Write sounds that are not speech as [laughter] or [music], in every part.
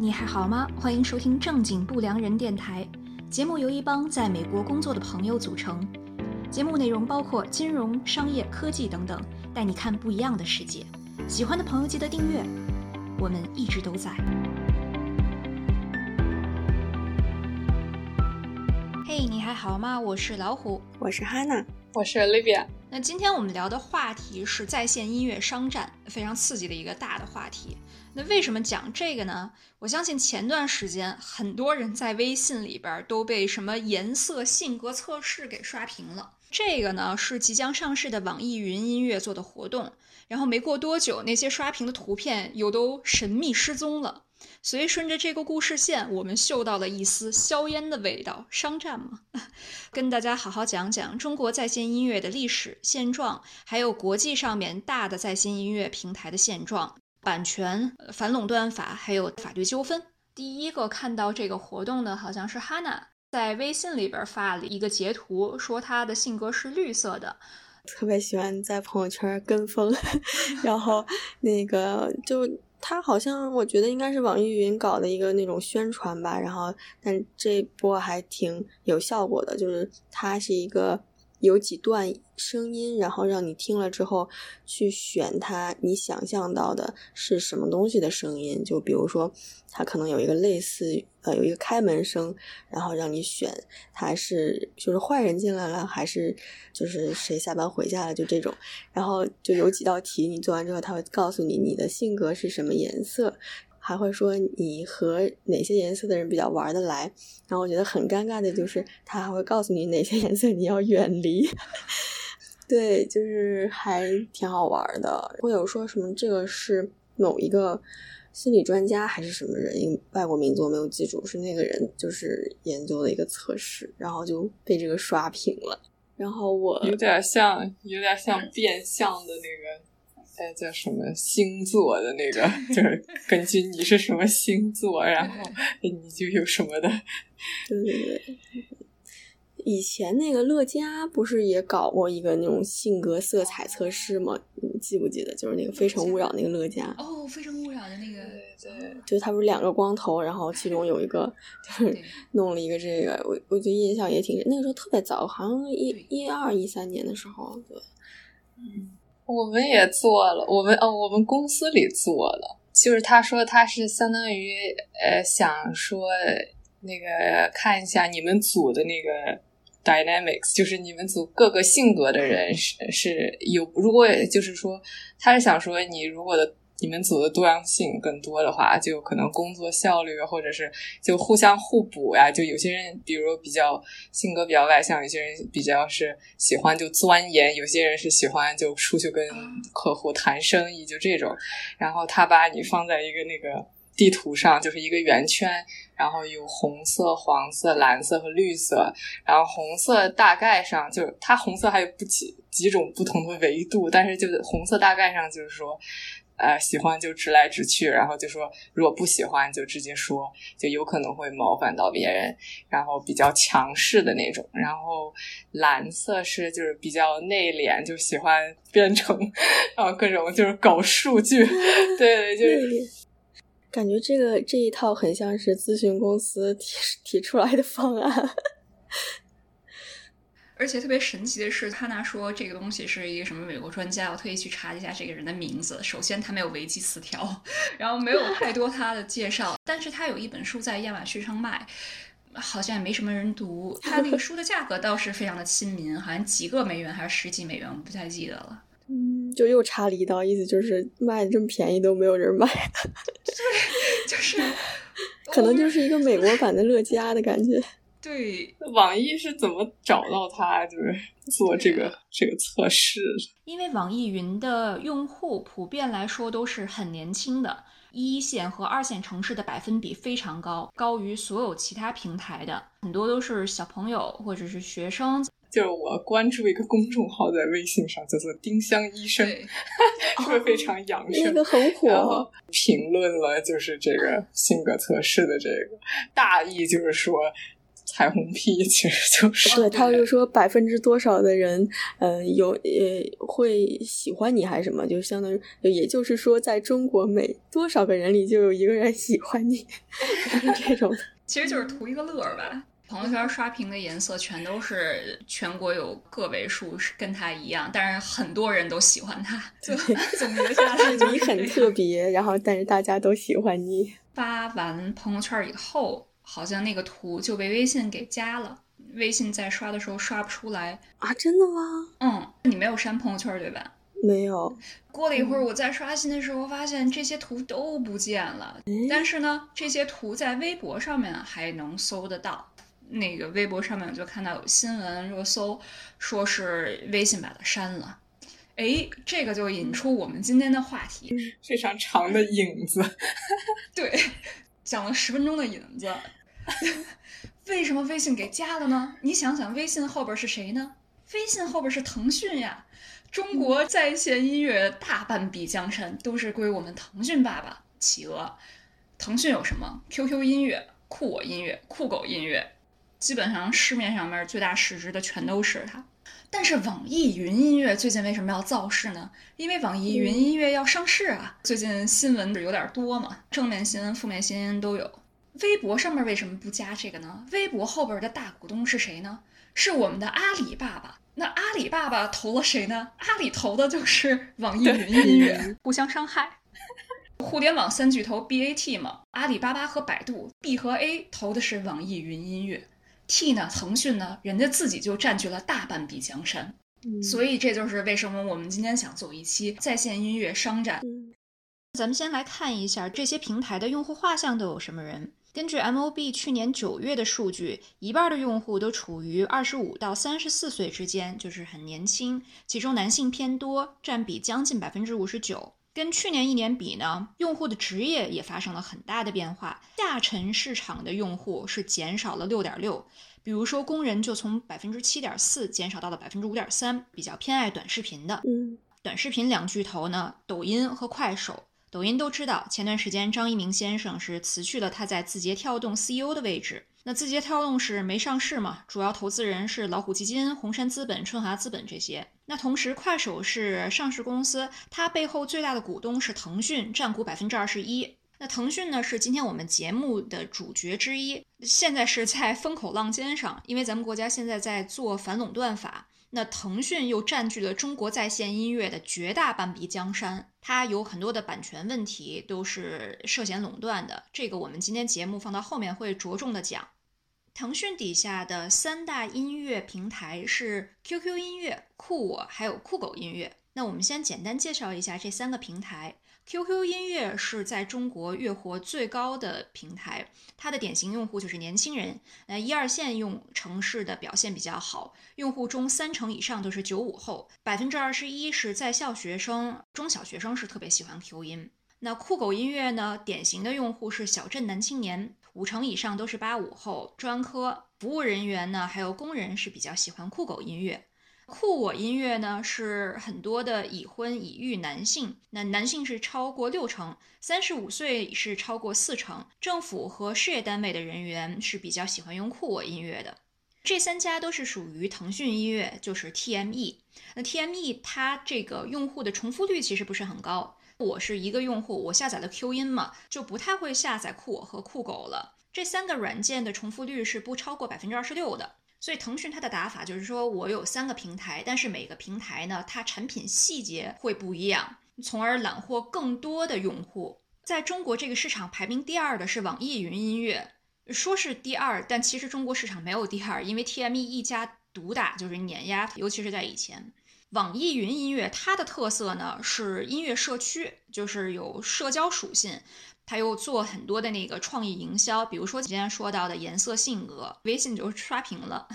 你还好吗？欢迎收听正经不良人电台。节目由一帮在美国工作的朋友组成。节目内容包括金融、商业、科技等等，带你看不一样的世界。喜欢的朋友记得订阅。我们一直都在。嘿，你还好吗？我是老虎，我是哈娜，我是 Olivia。那今天我们聊的话题是在线音乐商战，非常刺激的一个大的话题。那为什么讲这个呢？我相信前段时间很多人在微信里边都被什么颜色性格测试给刷屏了。这个呢是即将上市的网易云音乐做的活动，然后没过多久，那些刷屏的图片又都神秘失踪了。所以顺着这个故事线，我们嗅到了一丝硝烟的味道。商战嘛，[laughs] 跟大家好好讲讲中国在线音乐的历史现状，还有国际上面大的在线音乐平台的现状、版权、反垄断法，还有法律纠纷。第一个看到这个活动的，好像是哈娜在微信里边发了一个截图，说她的性格是绿色的，特别喜欢在朋友圈跟风，[laughs] 然后那个就。他好像我觉得应该是网易云搞的一个那种宣传吧，然后但这波还挺有效果的，就是它是一个。有几段声音，然后让你听了之后去选它，你想象到的是什么东西的声音？就比如说，它可能有一个类似呃有一个开门声，然后让你选它是就是坏人进来了，还是就是谁下班回家了，就这种。然后就有几道题，你做完之后，他会告诉你你的性格是什么颜色。还会说你和哪些颜色的人比较玩得来，然后我觉得很尴尬的就是，[laughs] 他还会告诉你哪些颜色你要远离。[laughs] 对，就是还挺好玩的。会有说什么这个是某一个心理专家还是什么人，外国名字我没有记住，是那个人就是研究的一个测试，然后就被这个刷屏了。然后我有点像，有点像变相的那个。哎，叫什么星座的那个，[laughs] 就是根据你是什么星座，然后你就有什么的。对对对，以前那个乐嘉不是也搞过一个那种性格色彩测试吗？你记不记得？就是那个《非诚勿扰》那个乐嘉。哦，《非诚勿扰》的那个，对，就他不是两个光头，然后其中有一个就是 [laughs] 弄了一个这个，我我觉得印象也挺，那个时候特别早，好像一一二一三年的时候，对，嗯。我们也做了，我们哦，我们公司里做了，就是他说他是相当于呃，想说那个看一下你们组的那个 dynamics，就是你们组各个性格的人是是有，如果就是说他是想说你如果的。你们组的多样性更多的话，就可能工作效率或者是就互相互补呀。就有些人，比如比较性格比较外向，有些人比较是喜欢就钻研，有些人是喜欢就出去跟客户谈生意，就这种。然后他把你放在一个那个地图上，就是一个圆圈，然后有红色、黄色、蓝色和绿色。然后红色大概上就是它红色还有不几几种不同的维度，但是就是红色大概上就是说。呃，喜欢就直来直去，然后就说如果不喜欢就直接说，就有可能会冒犯到别人，然后比较强势的那种。然后蓝色是就是比较内敛，就喜欢编程，然后各种就是搞数据，[laughs] 对，就是感觉这个这一套很像是咨询公司提提出来的方案。而且特别神奇的是，他那说这个东西是一个什么美国专家，我特意去查了一下这个人的名字。首先，他没有维基词条，然后没有太多他的介绍。但是他有一本书在亚马逊上卖，好像也没什么人读。他那个书的价格倒是非常的亲民，好像几个美元还是十几美元，我不太记得了。嗯，就又插了一刀，意思就是卖的这么便宜都没有人买。对，就是 [laughs] 可能就是一个美国版的乐嘉的感觉。对，网易是怎么找到他，就是做这个这个测试？因为网易云的用户普遍来说都是很年轻的，一线和二线城市的百分比非常高，高于所有其他平台的，很多都是小朋友或者是学生。就是我关注一个公众号在微信上，叫做“丁香医生 [laughs] ”，是不是非常养生？那个很火。评论了就是这个性格测试的这个大意，就是说。彩虹屁，其实就是对，他就说百分之多少的人，嗯，有呃会喜欢你还是什么，就相当于，也就是说，在中国每多少个人里就有一个人喜欢你，[laughs] 就是这种，其实就是图一个乐儿吧。朋友圈刷屏的颜色全都是全国有个位数是跟他一样，但是很多人都喜欢他。就总结下来，你很特别，然后但是大家都喜欢你。发完朋友圈以后，好像那个图就被微信给加了，微信在刷的时候刷不出来啊？真的吗？嗯，你没有删朋友圈对吧？没有。过了一会儿，我在刷新的时候发现这些图都不见了，但是呢，这些图在微博上面还能搜得到。那个微博上面我就看到有新闻热搜，说是微信把它删了。哎，这个就引出我们今天的话题，非常长的影子。[laughs] 对，讲了十分钟的影子。[laughs] 为什么微信给加了呢？你想想，微信后边是谁呢？微信后边是腾讯呀。中国在线音乐大半壁江山都是归我们腾讯爸爸企鹅。腾讯有什么？QQ 音乐、酷我音乐、酷狗音乐。基本上市面上面最大市值的全都是它，但是网易云音乐最近为什么要造势呢？因为网易云音乐要上市啊！最近新闻有点多嘛，正面新闻、负面新闻都有。微博上面为什么不加这个呢？微博后边的大股东是谁呢？是我们的阿里爸爸。那阿里爸爸投了谁呢？阿里投的就是网易云音乐，[laughs] 互相伤害。互联网三巨头 BAT 嘛，阿里巴巴和百度，B 和 A 投的是网易云音乐。T 呢？腾讯呢？人家自己就占据了大半壁江山，所以这就是为什么我们今天想做一期在线音乐商战。咱们先来看一下这些平台的用户画像都有什么人。根据 MOB 去年九月的数据，一半的用户都处于二十五到三十四岁之间，就是很年轻，其中男性偏多，占比将近百分之五十九。跟去年一年比呢，用户的职业也发生了很大的变化。下沉市场的用户是减少了六点六，比如说工人就从百分之七点四减少到了百分之五点三，比较偏爱短视频的。嗯，短视频两巨头呢，抖音和快手。抖音都知道，前段时间张一鸣先生是辞去了他在字节跳动 CEO 的位置。那字节跳动是没上市嘛？主要投资人是老虎基金、红杉资本、春华资本这些。那同时，快手是上市公司，它背后最大的股东是腾讯，占股百分之二十一。那腾讯呢，是今天我们节目的主角之一，现在是在风口浪尖上，因为咱们国家现在在做反垄断法。那腾讯又占据了中国在线音乐的绝大半壁江山，它有很多的版权问题都是涉嫌垄断的。这个我们今天节目放到后面会着重的讲。腾讯底下的三大音乐平台是 QQ 音乐、酷我还有酷狗音乐。那我们先简单介绍一下这三个平台。QQ 音乐是在中国月活最高的平台，它的典型用户就是年轻人。那一二线用城市的表现比较好，用户中三成以上都是九五后，百分之二十一是在校学生，中小学生是特别喜欢 Q 音。那酷狗音乐呢？典型的用户是小镇男青年，五成以上都是八五后，专科服务人员呢，还有工人是比较喜欢酷狗音乐。酷我音乐呢，是很多的已婚已育男性，那男性是超过六成，三十五岁是超过四成，政府和事业单位的人员是比较喜欢用酷我音乐的。这三家都是属于腾讯音乐，就是 TME。那 TME 它这个用户的重复率其实不是很高。我是一个用户，我下载了 Q 音嘛，就不太会下载酷我和酷狗了。这三个软件的重复率是不超过百分之二十六的。所以腾讯它的打法就是说我有三个平台，但是每个平台呢，它产品细节会不一样，从而揽获更多的用户。在中国这个市场排名第二的是网易云音乐，说是第二，但其实中国市场没有第二，因为 TME 一家独大就是碾压，尤其是在以前。网易云音乐它的特色呢是音乐社区，就是有社交属性，他又做很多的那个创意营销，比如说今天说到的颜色性格，微信就刷屏了。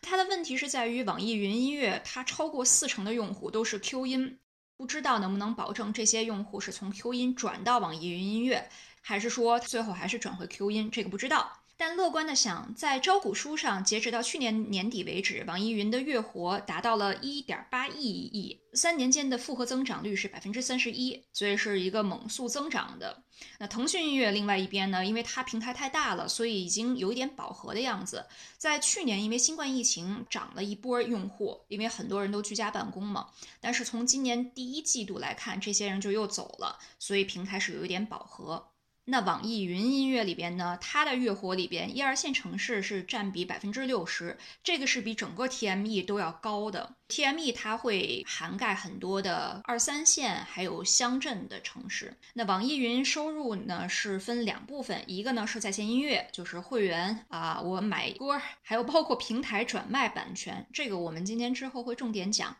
他的问题是在于网易云音乐它超过四成的用户都是 Q 音，不知道能不能保证这些用户是从 Q 音转到网易云音乐，还是说最后还是转回 Q 音，这个不知道。但乐观的想，在招股书上，截止到去年年底为止，网易云的月活达到了一点八亿亿，三年间的复合增长率是百分之三十一，所以是一个猛速增长的。那腾讯音乐另外一边呢，因为它平台太大了，所以已经有一点饱和的样子。在去年，因为新冠疫情涨了一波用户，因为很多人都居家办公嘛。但是从今年第一季度来看，这些人就又走了，所以平台是有一点饱和。那网易云音乐里边呢，它的月活里边，一二线城市是占比百分之六十，这个是比整个 TME 都要高的。TME 它会涵盖很多的二三线还有乡镇的城市。那网易云收入呢是分两部分，一个呢是在线音乐，就是会员啊，我买歌，还有包括平台转卖版权，这个我们今天之后会重点讲。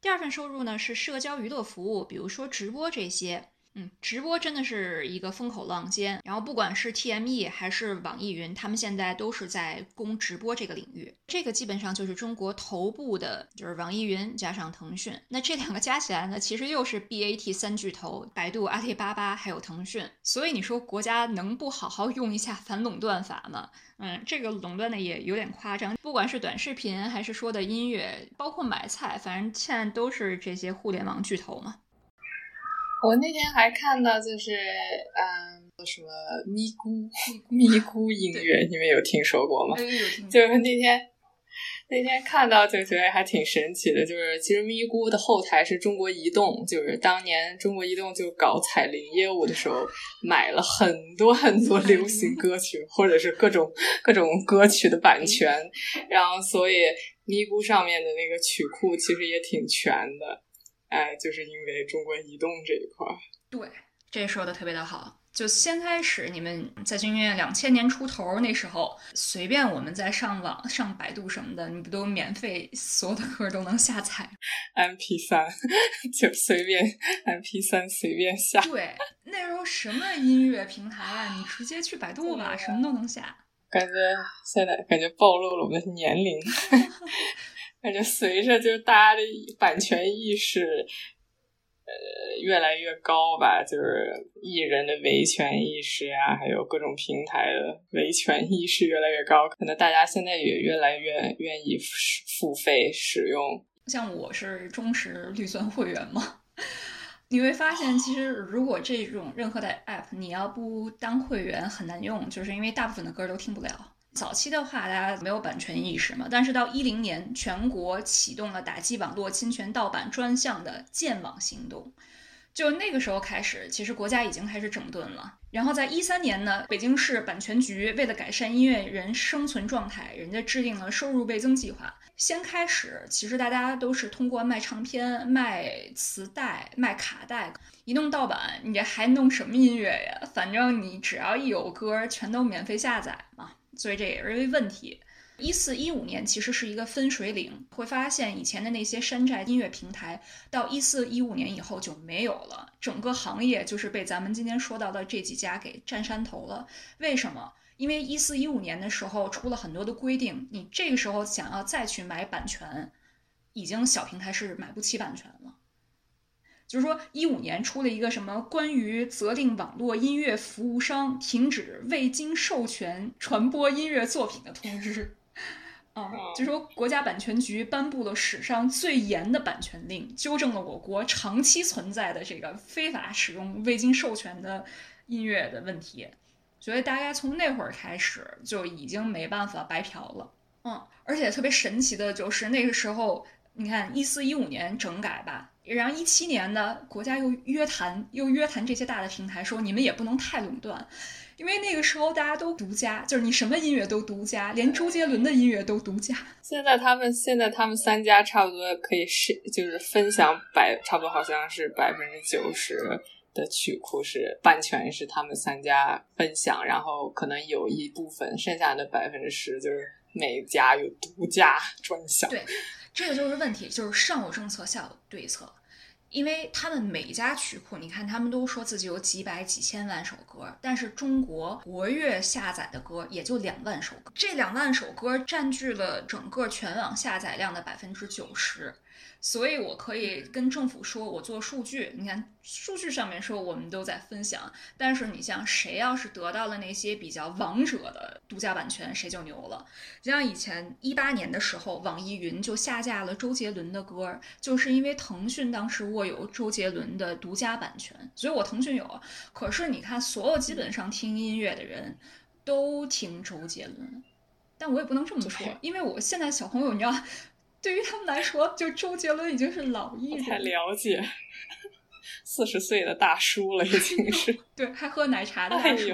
第二份收入呢是社交娱乐服务，比如说直播这些。嗯，直播真的是一个风口浪尖，然后不管是 TME 还是网易云，他们现在都是在攻直播这个领域。这个基本上就是中国头部的，就是网易云加上腾讯。那这两个加起来呢，其实又是 BAT 三巨头，百度、阿里巴巴还有腾讯。所以你说国家能不好好用一下反垄断法吗？嗯，这个垄断的也有点夸张。不管是短视频还是说的音乐，包括买菜，反正现在都是这些互联网巨头嘛。我那天还看到，就是嗯，什么咪咕咪咕音乐，你们有听说过吗？就是那天那天看到就觉得还挺神奇的，就是其实咪咕的后台是中国移动，就是当年中国移动就搞彩铃业务的时候，买了很多很多流行歌曲或者是各种各种歌曲的版权，然后所以咪咕上面的那个曲库其实也挺全的。哎，就是因为中国移动这一块儿，对，这说的特别的好。就先开始，你们在军乐两千年出头那时候，随便我们在上网、上百度什么的，你不都免费，所有的歌都能下载？M P 三就随便 M P 三随便下。对，那时候什么音乐平台啊，你直接去百度吧，什么都能下。感觉现在感觉暴露了我们的年龄。[laughs] 感觉随着就是大家的版权意识，呃，越来越高吧，就是艺人的维权意识啊，还有各种平台的维权意识越来越高，可能大家现在也越来越愿意付费使用。像我是忠实绿钻会员嘛，你会发现，其实如果这种任何的 app 你要不当会员很难用，就是因为大部分的歌都听不了。早期的话，大家没有版权意识嘛，但是到一零年，全国启动了打击网络侵权盗版专项的建网行动，就那个时候开始，其实国家已经开始整顿了。然后在一三年呢，北京市版权局为了改善音乐人生存状态，人家制定了收入倍增计划。先开始，其实大家都是通过卖唱片、卖磁带、卖卡带，一弄盗版，你这还弄什么音乐呀？反正你只要一有歌，全都免费下载嘛。所以这也是一个问题。一四一五年其实是一个分水岭，会发现以前的那些山寨音乐平台，到一四一五年以后就没有了，整个行业就是被咱们今天说到的这几家给占山头了。为什么？因为一四一五年的时候出了很多的规定，你这个时候想要再去买版权，已经小平台是买不起版权了。就是说，一五年出了一个什么关于责令网络音乐服务商停止未经授权传播音乐作品的通知，啊，就说国家版权局颁布了史上最严的版权令，纠正了我国长期存在的这个非法使用未经授权的音乐的问题，所以大概从那会儿开始就已经没办法白嫖了，嗯，而且特别神奇的就是那个时候，你看一四一五年整改吧。然后一七年呢，国家又约谈，又约谈这些大的平台，说你们也不能太垄断，因为那个时候大家都独家，就是你什么音乐都独家，连周杰伦的音乐都独家。现在他们现在他们三家差不多可以是就是分享百，差不多好像是百分之九十的曲库是版权是他们三家分享，然后可能有一部分剩下的百分之十就是每家有独家专享。对。这个就是问题，就是上有政策，下有对策。因为他们每家曲库，你看他们都说自己有几百几千万首歌，但是中国活跃下载的歌也就两万首歌，这两万首歌占据了整个全网下载量的百分之九十。所以我可以跟政府说，我做数据。你看，数据上面说我们都在分享，但是你像谁要是得到了那些比较王者的独家版权，谁就牛了。就像以前一八年的时候，网易云就下架了周杰伦的歌，就是因为腾讯当时握有周杰伦的独家版权，所以我腾讯有。可是你看，所有基本上听音乐的人都听周杰伦，但我也不能这么说，因为我现在小朋友，你知道。对于他们来说，就周杰伦已经是老艺人，太了解，四十岁的大叔了，已经 [laughs] 是。对，还喝奶茶的大叔。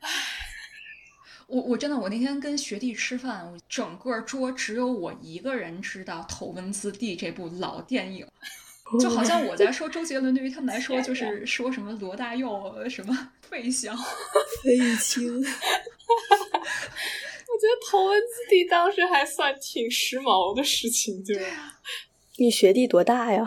唉，我我真的，我那天跟学弟吃饭，我整个桌只有我一个人知道《头文字 D》这部老电影，就好像我在说周杰伦，对于他们来说就是说什么罗大佑什么费翔、费玉清。[laughs] 我觉得头文字 D 当时还算挺时髦的事情，就 [laughs] 你学弟多大呀？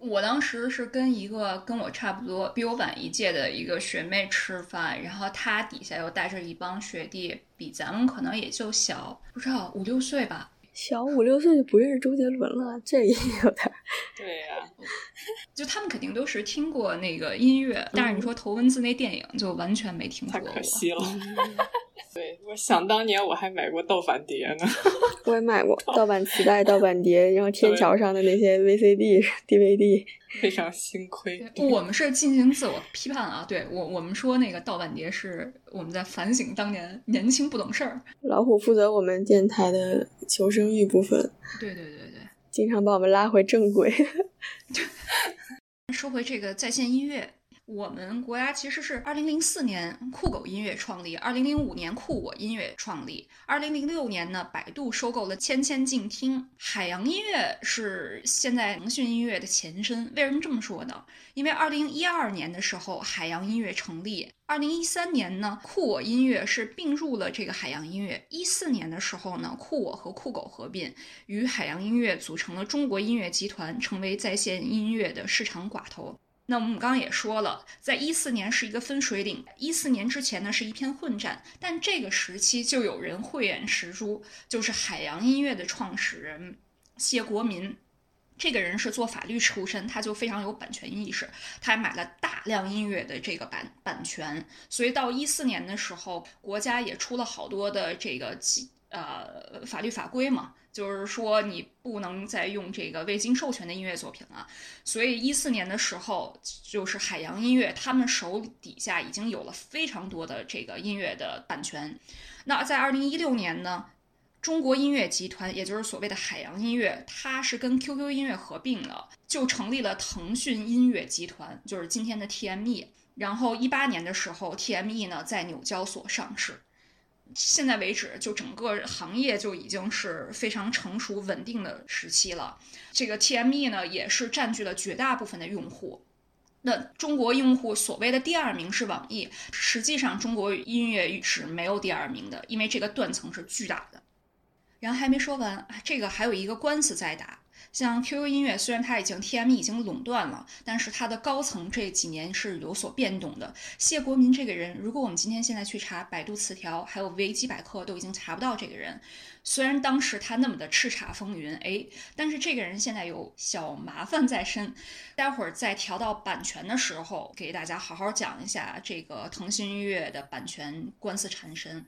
我当时是跟一个跟我差不多、比我晚一届的一个学妹吃饭，然后她底下又带着一帮学弟，比咱们可能也就小不知道五六岁吧。小五六岁就不认识周杰伦了，这也有点。[laughs] 对呀，[laughs] 就他们肯定都是听过那个音乐，但是你说头文字那电影就完全没听过，太可惜了。对，我想当年我还买过盗版碟呢，[laughs] 我也买过 [laughs] 盗版磁带、盗版碟，然后天桥上的那些 VCD、DVD，[laughs] 非常心亏。我们是进行自我批判啊，对我我们说那个盗版碟是我们在反省当年年轻不懂事儿。老虎负责我们电台的求生欲部分，对对对对，经常把我们拉回正轨。说回这个在线音乐。我们国家其实是二零零四年酷狗音乐创立，二零零五年酷我音乐创立，二零零六年呢，百度收购了千千静听。海洋音乐是现在腾讯音乐的前身。为什么这么说呢？因为二零一二年的时候，海洋音乐成立，二零一三年呢，酷我音乐是并入了这个海洋音乐。一四年的时候呢，酷我和酷狗合并，与海洋音乐组成了中国音乐集团，成为在线音乐的市场寡头。那我们刚刚也说了，在一四年是一个分水岭，一四年之前呢是一片混战，但这个时期就有人慧眼识珠，就是海洋音乐的创始人谢国民，这个人是做法律出身，他就非常有版权意识，他还买了大量音乐的这个版版权，所以到一四年的时候，国家也出了好多的这个呃法律法规嘛。就是说，你不能再用这个未经授权的音乐作品了。所以一四年的时候，就是海洋音乐他们手底下已经有了非常多的这个音乐的版权。那在二零一六年呢，中国音乐集团，也就是所谓的海洋音乐，它是跟 QQ 音乐合并了，就成立了腾讯音乐集团，就是今天的 TME。然后一八年的时候，TME 呢在纽交所上市。现在为止，就整个行业就已经是非常成熟稳定的时期了。这个 TME 呢，也是占据了绝大部分的用户。那中国用户所谓的第二名是网易，实际上中国音乐是没有第二名的，因为这个断层是巨大的。然后还没说完，这个还有一个官司在打。像 QQ 音乐，虽然它已经 TME 已经垄断了，但是它的高层这几年是有所变动的。谢国民这个人，如果我们今天现在去查百度词条，还有维基百科，都已经查不到这个人。虽然当时他那么的叱咤风云，哎，但是这个人现在有小麻烦在身。待会儿在调到版权的时候，给大家好好讲一下这个腾讯音乐的版权官司缠身。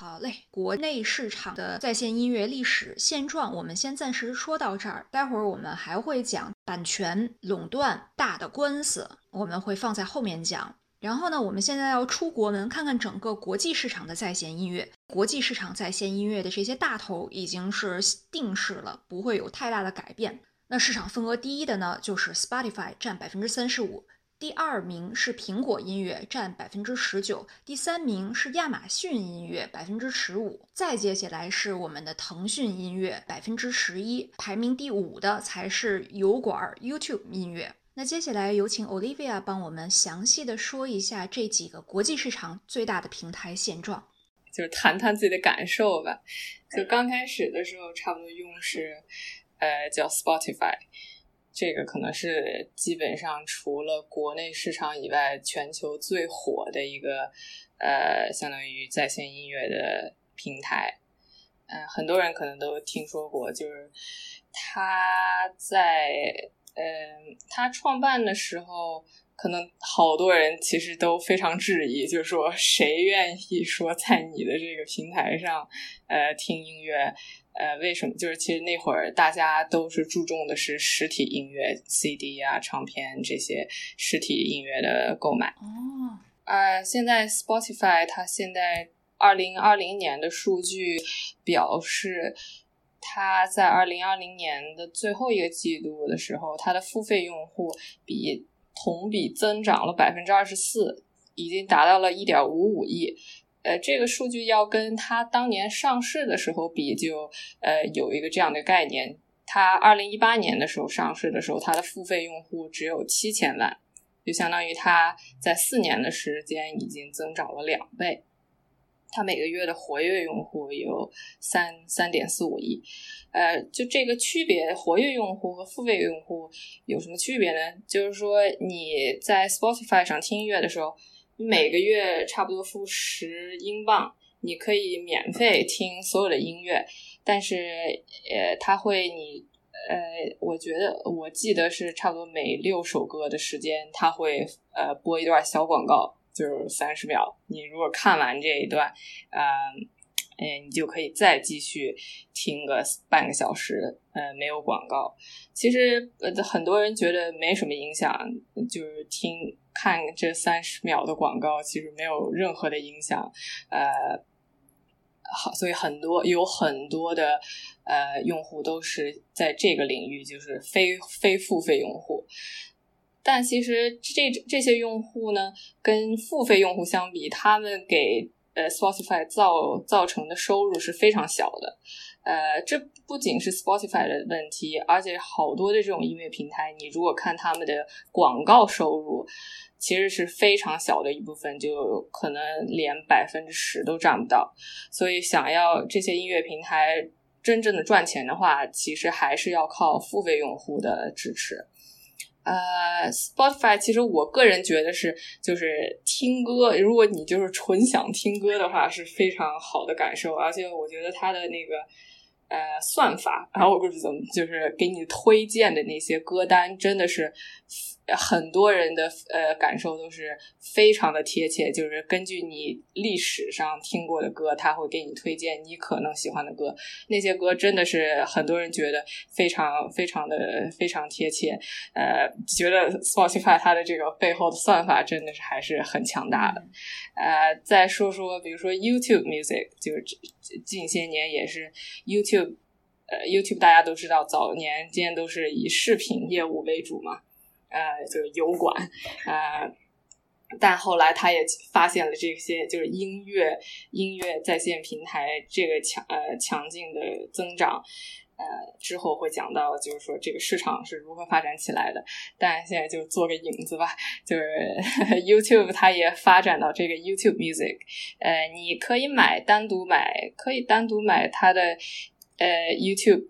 好嘞，国内市场的在线音乐历史现状，我们先暂时说到这儿。待会儿我们还会讲版权垄断大的官司，我们会放在后面讲。然后呢，我们现在要出国门看看整个国际市场的在线音乐。国际市场在线音乐的这些大头已经是定势了，不会有太大的改变。那市场份额第一的呢，就是 Spotify，占百分之三十五。第二名是苹果音乐，占百分之十九；第三名是亚马逊音乐，百分之十五；再接下来是我们的腾讯音乐，百分之十一。排名第五的才是油管 YouTube 音乐。那接下来有请 Olivia 帮我们详细的说一下这几个国际市场最大的平台现状，就是谈谈自己的感受吧。就刚开始的时候，差不多用是，呃，叫 Spotify。这个可能是基本上除了国内市场以外，全球最火的一个呃，相当于在线音乐的平台。嗯，很多人可能都听说过，就是他在嗯，他创办的时候。可能好多人其实都非常质疑，就是说谁愿意说在你的这个平台上，呃，听音乐？呃，为什么？就是其实那会儿大家都是注重的是实体音乐，CD 啊、唱片这些实体音乐的购买。哦，呃，现在 Spotify 它现在二零二零年的数据表示，它在二零二零年的最后一个季度的时候，它的付费用户比。同比增长了百分之二十四，已经达到了一点五五亿。呃，这个数据要跟它当年上市的时候比，就呃有一个这样的概念。它二零一八年的时候上市的时候，它的付费用户只有七千万，就相当于它在四年的时间已经增长了两倍。它每个月的活跃用户有三三点四五亿，呃，就这个区别，活跃用户和付费用户有什么区别呢？就是说你在 Spotify 上听音乐的时候，每个月差不多付十英镑，你可以免费听所有的音乐，但是呃，它会你呃，我觉得我记得是差不多每六首歌的时间，它会呃播一段小广告。就是三十秒，你如果看完这一段，呃，哎，你就可以再继续听个半个小时，呃，没有广告。其实呃，很多人觉得没什么影响，就是听看这三十秒的广告，其实没有任何的影响。呃，好，所以很多有很多的呃用户都是在这个领域，就是非非付费用户。但其实这这些用户呢，跟付费用户相比，他们给呃 Spotify 造造成的收入是非常小的。呃，这不仅是 Spotify 的问题，而且好多的这种音乐平台，你如果看他们的广告收入，其实是非常小的一部分，就可能连百分之十都占不到。所以，想要这些音乐平台真正的赚钱的话，其实还是要靠付费用户的支持。呃，Spotify 其实我个人觉得是，就是听歌，如果你就是纯想听歌的话，是非常好的感受。而且我觉得它的那个呃算法，然后我是怎么，就是给你推荐的那些歌单，真的是。很多人的呃感受都是非常的贴切，就是根据你历史上听过的歌，他会给你推荐你可能喜欢的歌。那些歌真的是很多人觉得非常非常的非常贴切。呃，觉得 Spotify 它的这个背后的算法真的是还是很强大的。呃，再说说比如说 YouTube Music，就是近些年也是 YouTube，呃，YouTube 大家都知道，早年间都是以视频业务为主嘛。呃，就是油管，呃，但后来他也发现了这些，就是音乐音乐在线平台这个强呃强劲的增长，呃，之后会讲到，就是说这个市场是如何发展起来的。但现在就做个影子吧，就是 [laughs] YouTube 它也发展到这个 YouTube Music，呃，你可以买单独买，可以单独买它的呃 YouTube。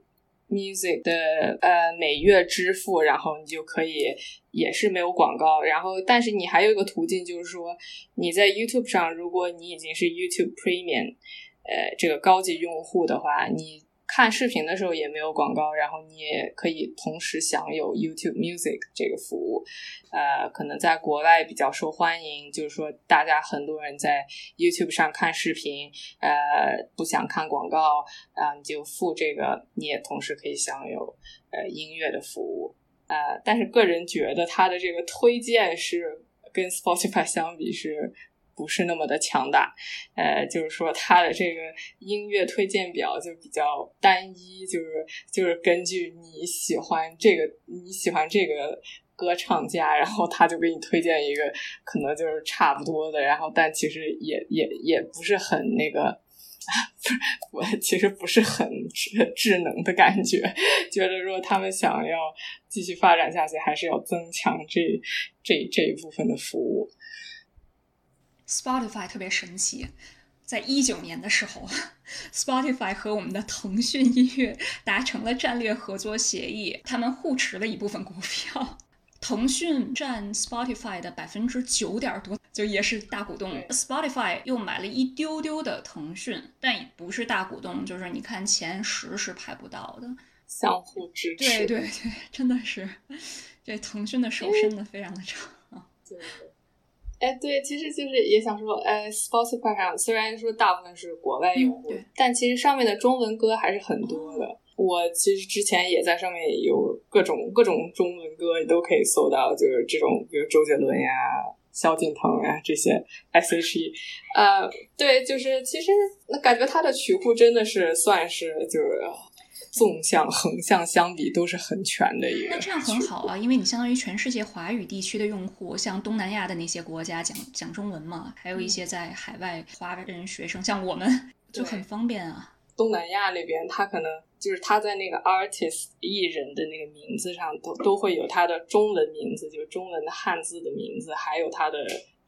Music 的呃每月支付，然后你就可以也是没有广告，然后但是你还有一个途径，就是说你在 YouTube 上，如果你已经是 YouTube Premium，呃这个高级用户的话，你。看视频的时候也没有广告，然后你也可以同时享有 YouTube Music 这个服务，呃，可能在国外比较受欢迎，就是说大家很多人在 YouTube 上看视频，呃，不想看广告，啊，你就付这个，你也同时可以享有呃音乐的服务，呃，但是个人觉得它的这个推荐是跟 Spotify 相比是。不是那么的强大，呃，就是说它的这个音乐推荐表就比较单一，就是就是根据你喜欢这个你喜欢这个歌唱家，然后他就给你推荐一个可能就是差不多的，然后但其实也也也不是很那个，[laughs] 我其实不是很智智能的感觉，觉得说他们想要继续发展下去，还是要增强这这这一部分的服务。Spotify 特别神奇，在一九年的时候，[laughs] Spotify 和我们的腾讯音乐达成了战略合作协议，他们互持了一部分股票，腾讯占 Spotify 的百分之九点多，就也是大股东。Spotify 又买了一丢丢的腾讯，但也不是大股东，就是你看前十是排不到的。相互支持。对对对，真的是，这腾讯的手伸的非常的长。对，哎，对，其实就是也想说，呃，Spotify 上虽然说大部分是国外用户，但其实上面的中文歌还是很多的。我其实之前也在上面有各种各种中文歌，你都可以搜到，就是这种，比如周杰伦呀、萧敬腾呀这些 S.H.E，呃，对，就是其实那感觉他的曲库真的是算是就是纵向、横向相比都是很全的一个。那这样很好啊，因为你相当于全世界华语地区的用户，像东南亚的那些国家讲讲中文嘛，还有一些在海外华人学生，像我们就很方便啊。东南亚那边，他可能就是他在那个 artist 艺人的那个名字上都都会有他的中文名字，就是中文的汉字的名字，还有他的，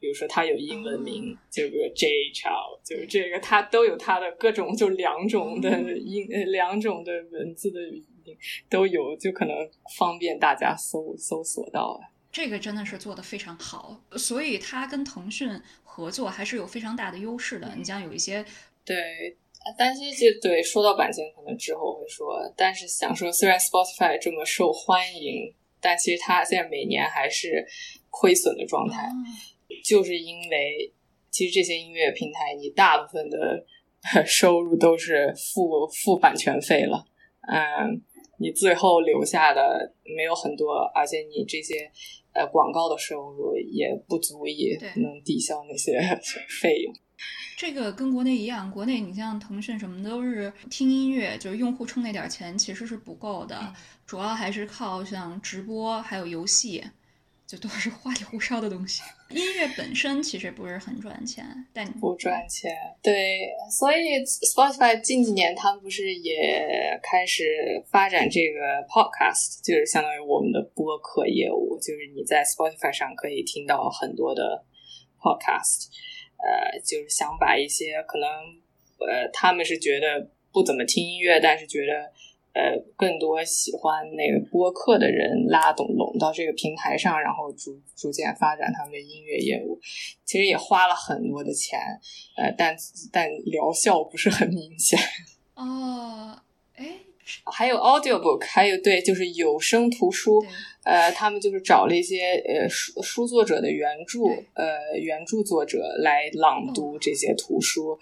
比如说他有英文名，就比如 J Chow，就是这个他都有他的各种就两种的英两种的文字的语音都有，就可能方便大家搜搜索到。这个真的是做的非常好，所以他跟腾讯合作还是有非常大的优势的。你像有一些对。但是就对说到版权，可能之后会说。但是想说，虽然 Spotify 这么受欢迎，但其实它现在每年还是亏损的状态，就是因为其实这些音乐平台，你大部分的 [laughs] 收入都是付付版权费了，嗯，你最后留下的没有很多，而且你这些呃广告的收入也不足以能抵消那些 [laughs] 费用。这个跟国内一样，国内你像腾讯什么都是听音乐，就是用户充那点钱其实是不够的，主要还是靠像直播还有游戏，就都是花里胡哨的东西。音乐本身其实不是很赚钱，但不赚钱。对，所以 Spotify 近几年他们不是也开始发展这个 Podcast，就是相当于我们的播客业务，就是你在 Spotify 上可以听到很多的 Podcast。呃，就是想把一些可能，呃，他们是觉得不怎么听音乐，但是觉得呃更多喜欢那个播客的人拉拢拢到这个平台上，然后逐逐渐发展他们的音乐业务。其实也花了很多的钱，呃，但但疗效不是很明显。哦，哎。还有 audiobook，还有对，就是有声图书，呃，他们就是找了一些呃书书作者的原著，呃，原著作者来朗读这些图书。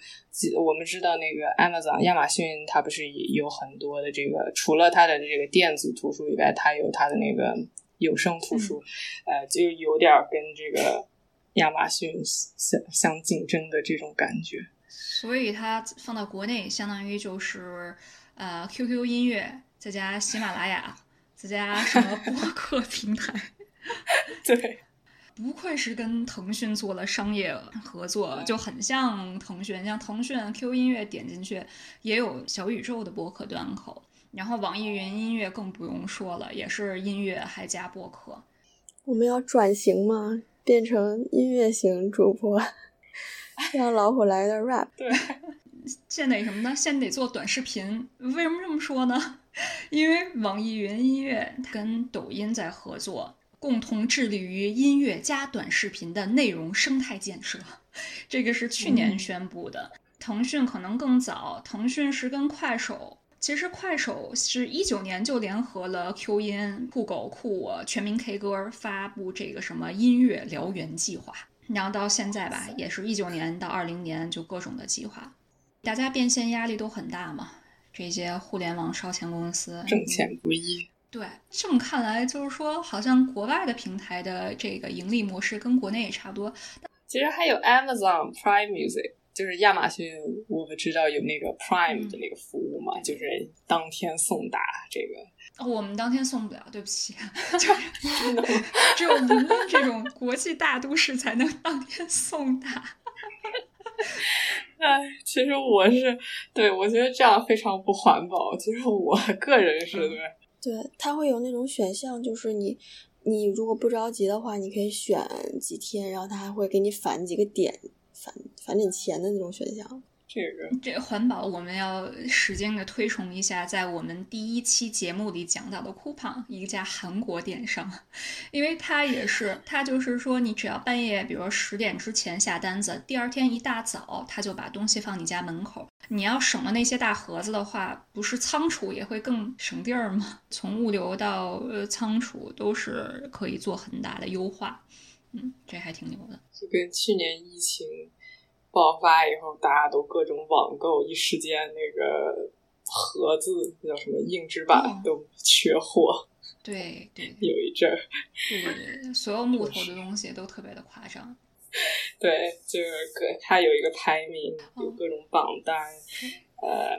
我们知道那个 Amazon 亚马逊，它不是有很多的这个，除了它的这个电子图书以外，它有它的那个有声图书，呃，就有点跟这个亚马逊相相竞争的这种感觉。所以它放到国内，相当于就是。呃，QQ 音乐，再加喜马拉雅，再加什么播客平台？[laughs] 对，不愧是跟腾讯做了商业合作，就很像腾讯。像腾讯 QQ 音乐点进去也有小宇宙的播客端口，然后网易云音乐更不用说了，也是音乐还加播客。我们要转型吗？变成音乐型主播，[laughs] 让老虎来的 rap。对。现得什么呢？现得做短视频。为什么这么说呢？[laughs] 因为网易云音乐跟抖音在合作，共同致力于音乐加短视频的内容生态建设。这个是去年宣布的。腾讯可能更早，腾讯是跟快手。其实快手是一九年就联合了 Q 音、酷狗、酷我、全民 K 歌发布这个什么音乐燎原计划，然后到现在吧，也是一九年到二零年就各种的计划。大家变现压力都很大嘛，这些互联网烧钱公司挣钱不易。对，这么看来，就是说，好像国外的平台的这个盈利模式跟国内也差不多。其实还有 Amazon Prime Music，就是亚马逊，我们知道有那个 Prime 的那个服务嘛，就是当天送达这个。我们当天送不了，对不起，[laughs] 就 [laughs] 只有这种国际大都市才能当天送达。哎，[laughs] 其实我是对，我觉得这样非常不环保。其实我个人是对，对，它会有那种选项，就是你你如果不着急的话，你可以选几天，然后它还会给你返几个点，返返点钱的那种选项。这个这环保，我们要使劲的推崇一下，在我们第一期节目里讲到的 Coupang，一家韩国电商，因为它也是，它就是说，你只要半夜，比如说十点之前下单子，第二天一大早，他就把东西放你家门口。你要省了那些大盒子的话，不是仓储也会更省地儿吗？从物流到呃仓储都是可以做很大的优化。嗯，这还挺牛的。就跟去年疫情。爆发以后，大家都各种网购，一时间那个盒子那叫什么硬纸板都缺货。对对，[laughs] 有一阵儿。对对对，所有木头的东西都特别的夸张。[laughs] 对，就是各它有一个排名，有各种榜单。呃，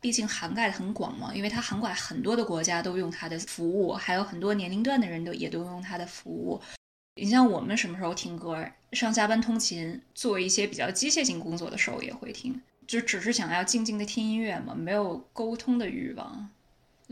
毕竟涵盖的很广嘛，因为它涵盖很多的国家都用它的服务，还有很多年龄段的人都也都用它的服务。你像我们什么时候听歌？上下班通勤，做一些比较机械性工作的时候也会听，就只是想要静静的听音乐嘛，没有沟通的欲望。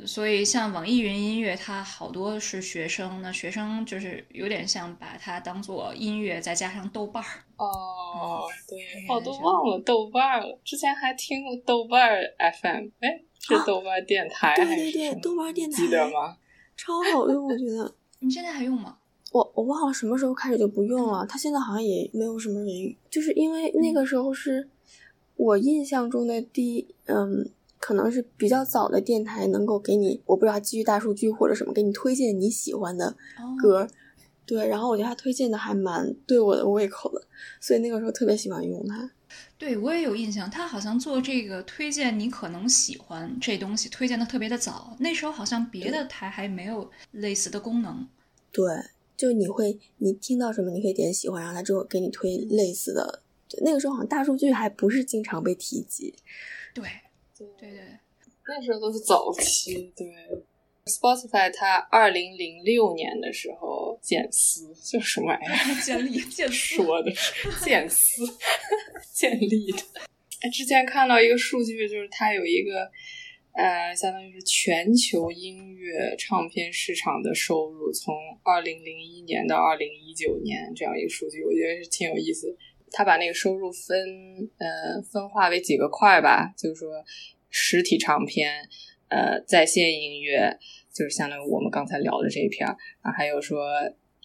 所以像网易云音乐，它好多是学生，那学生就是有点像把它当做音乐，再加上豆瓣儿。哦，对，我都忘了豆瓣儿了。之前还听过豆瓣儿 FM，哎，是豆瓣电台还是对对对，豆瓣电台，记得吗？超好用，我觉得。[laughs] 你现在还用吗？我我忘了什么时候开始就不用了，它现在好像也没有什么人，就是因为那个时候是我印象中的第嗯，可能是比较早的电台能够给你，我不知道基于大数据或者什么给你推荐你喜欢的歌，对，然后我觉得他推荐的还蛮对我的胃口的，所以那个时候特别喜欢用它。对我也有印象，他好像做这个推荐你可能喜欢这东西推荐的特别的早，那时候好像别的台还没有类似的功能。对。就你会，你听到什么，你可以点喜欢，然后他之后给你推类似的。那个时候好像大数据还不是经常被提及。对，对对对，那时候都是早期。对，Spotify 它二零零六年的时候建私，叫什么玩意儿？[laughs] 建 [laughs] 立建说的建私 [laughs] 建立的。之前看到一个数据，就是它有一个。呃，相当于是全球音乐唱片市场的收入，从二零零一年到二零一九年这样一个数据，我觉得是挺有意思。他把那个收入分呃分化为几个块吧，就是说实体唱片，呃在线音乐，就是相当于我们刚才聊的这一片儿啊，还有说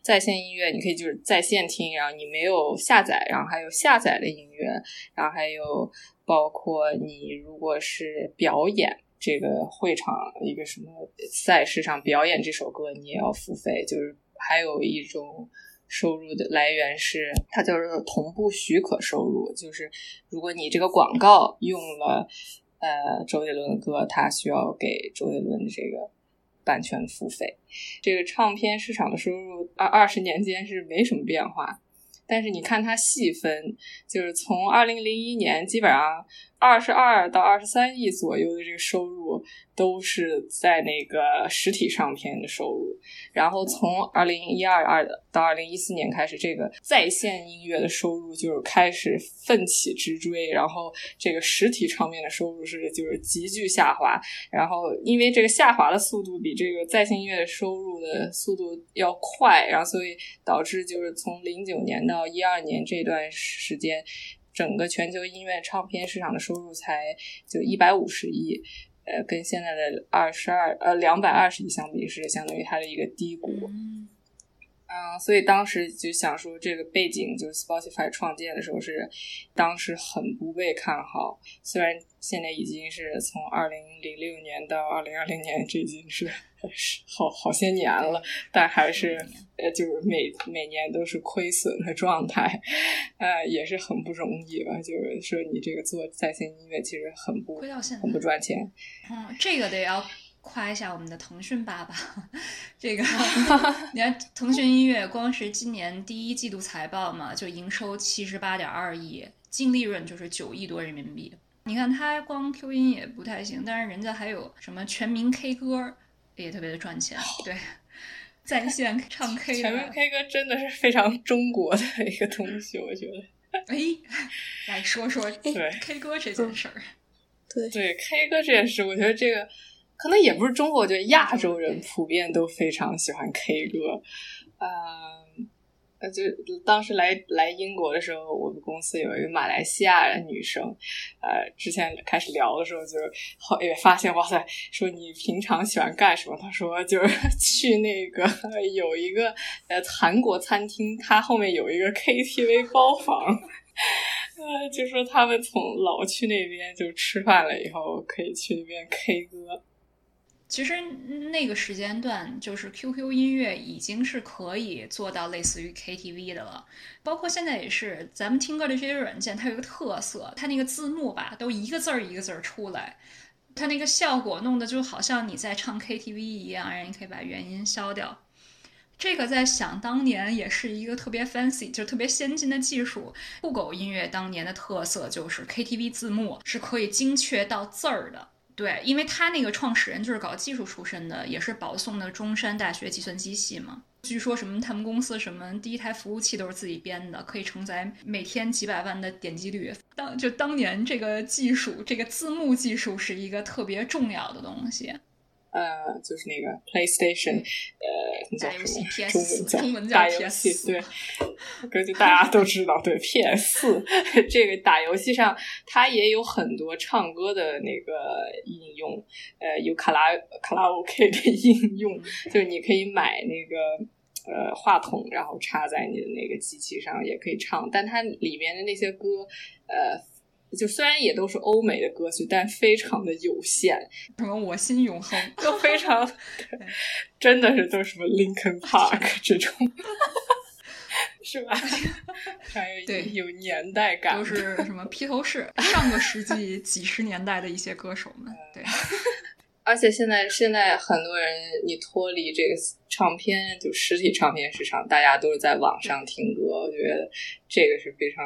在线音乐，你可以就是在线听，然后你没有下载，然后还有下载的音乐，然后还有包括你如果是表演。这个会场一个什么赛事上表演这首歌，你也要付费。就是还有一种收入的来源是，它叫做同步许可收入。就是如果你这个广告用了呃周杰伦的歌，他需要给周杰伦的这个版权付费。这个唱片市场的收入二二十年间是没什么变化，但是你看它细分，就是从二零零一年基本上。二十二到二十三亿左右的这个收入都是在那个实体唱片的收入，然后从二零一二二到二零一四年开始，这个在线音乐的收入就是开始奋起直追，然后这个实体唱片的收入是就是急剧下滑，然后因为这个下滑的速度比这个在线音乐的收入的速度要快，然后所以导致就是从零九年到一二年这段时间。整个全球音乐唱片市场的收入才就一百五十亿，呃，跟现在的二十二呃两百二十亿相比，是相当于它的一个低谷。所以当时就想说，这个背景就是 Spotify 创建的时候是当时很不被看好，虽然现在已经是从二零零六年到二零二零年，这已经是 [laughs] 好好些年了，但还是呃，就是每每年都是亏损的状态，呃，也是很不容易吧。就是说，你这个做在线音乐其实很不很不赚钱。嗯，这个得要。夸一下我们的腾讯爸爸，[laughs] 这个 [laughs] 你看腾讯音乐光是今年第一季度财报嘛，就营收七十八点二亿，净利润就是九亿多人民币。你看它光 Q 音也不太行，但是人家还有什么全民 K 歌也特别的赚钱。对，[laughs] 在线唱 K，全民 K 歌真的是非常中国的一个东西，我觉得。哎，来说说对 K 歌这件事儿。对对 K 歌这件事，我觉得这个。可能也不是中国，我觉得亚洲人普遍都非常喜欢 K 歌，呃，就当时来来英国的时候，我们公司有一个马来西亚的女生，呃，之前开始聊的时候就后也发现，哇塞，说你平常喜欢干什么？她说就是 [laughs] 去那个有一个呃韩国餐厅，它后面有一个 KTV 包房，呃，就说他们从老去那边就吃饭了以后，可以去那边 K 歌。其实那个时间段，就是 QQ 音乐已经是可以做到类似于 KTV 的了。包括现在也是，咱们听歌的这些软件，它有一个特色，它那个字幕吧，都一个字儿一个字儿出来，它那个效果弄得就好像你在唱 KTV 一样，然后你可以把原音消掉。这个在想当年也是一个特别 fancy，就是特别先进的技术。酷狗音乐当年的特色就是 KTV 字幕是可以精确到字儿的。对，因为他那个创始人就是搞技术出身的，也是保送的中山大学计算机系嘛。据说什么他们公司什么第一台服务器都是自己编的，可以承载每天几百万的点击率。当就当年这个技术，这个字幕技术是一个特别重要的东西。呃，就是那个 PlayStation，呃，叫什么？中文叫中文打叫游戏对，估计大家都知道，对 PS 四这个打游戏上，它也有很多唱歌的那个应用，呃，有卡拉卡拉 OK 的应用，就是你可以买那个。呃，话筒然后插在你的那个机器上也可以唱，但它里面的那些歌，呃，就虽然也都是欧美的歌曲，但非常的有限，什么我心永恒，都非常，[laughs] 真的是都是什么 Linkin Park 这种，[laughs] 是吧？还有对有年代感，都是什么披头士，上个世纪几十年代的一些歌手们。对，[laughs] 而且现在现在很多人，你脱离这个唱片就实体唱片市场，大家都是在网上听歌，我觉得这个是非常。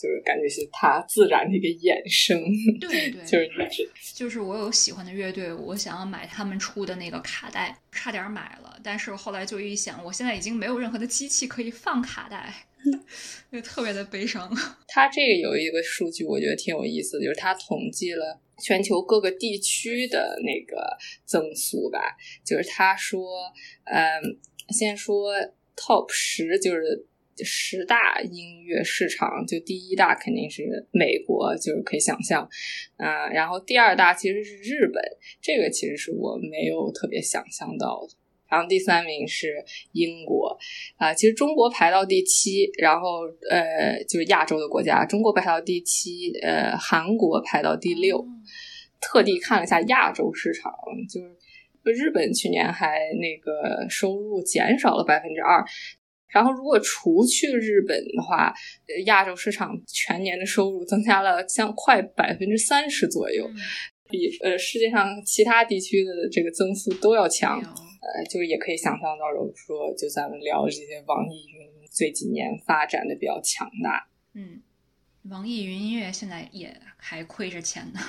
就是感觉是它自然的一个衍生，对对，[laughs] 就是你这，就是我有喜欢的乐队，我想要买他们出的那个卡带，差点买了，但是后来就一想，我现在已经没有任何的机器可以放卡带，[laughs] 就特别的悲伤。[laughs] 它这个有一个数据，我觉得挺有意思的，就是它统计了全球各个地区的那个增速吧，就是他说，嗯，先说 top 十，就是。十大音乐市场，就第一大肯定是美国，就是可以想象，啊、然后第二大其实是日本，这个其实是我没有特别想象到的。然后第三名是英国，啊、其实中国排到第七，然后呃就是亚洲的国家，中国排到第七，呃韩国排到第六。特地看了一下亚洲市场，就是日本去年还那个收入减少了百分之二。然后，如果除去日本的话，呃亚洲市场全年的收入增加了将快百分之三十左右，比呃世界上其他地区的这个增速都要强。呃，就也可以想象到，说就咱们聊的这些网易云这几年发展的比较强大。嗯，网易云音乐现在也还亏着钱呢。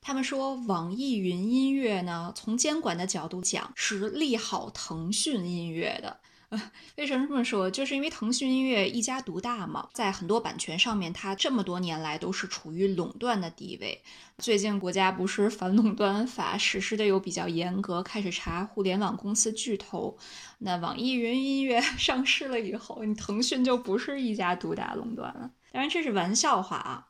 他们说，网易云音乐呢，从监管的角度讲是利好腾讯音乐的。[laughs] 为什么这么说？就是因为腾讯音乐一家独大嘛，在很多版权上面，它这么多年来都是处于垄断的地位。最近国家不是反垄断法实施的又比较严格，开始查互联网公司巨头。那网易云音乐 [laughs] 上市了以后，你腾讯就不是一家独大垄断了。当然这是玩笑话啊，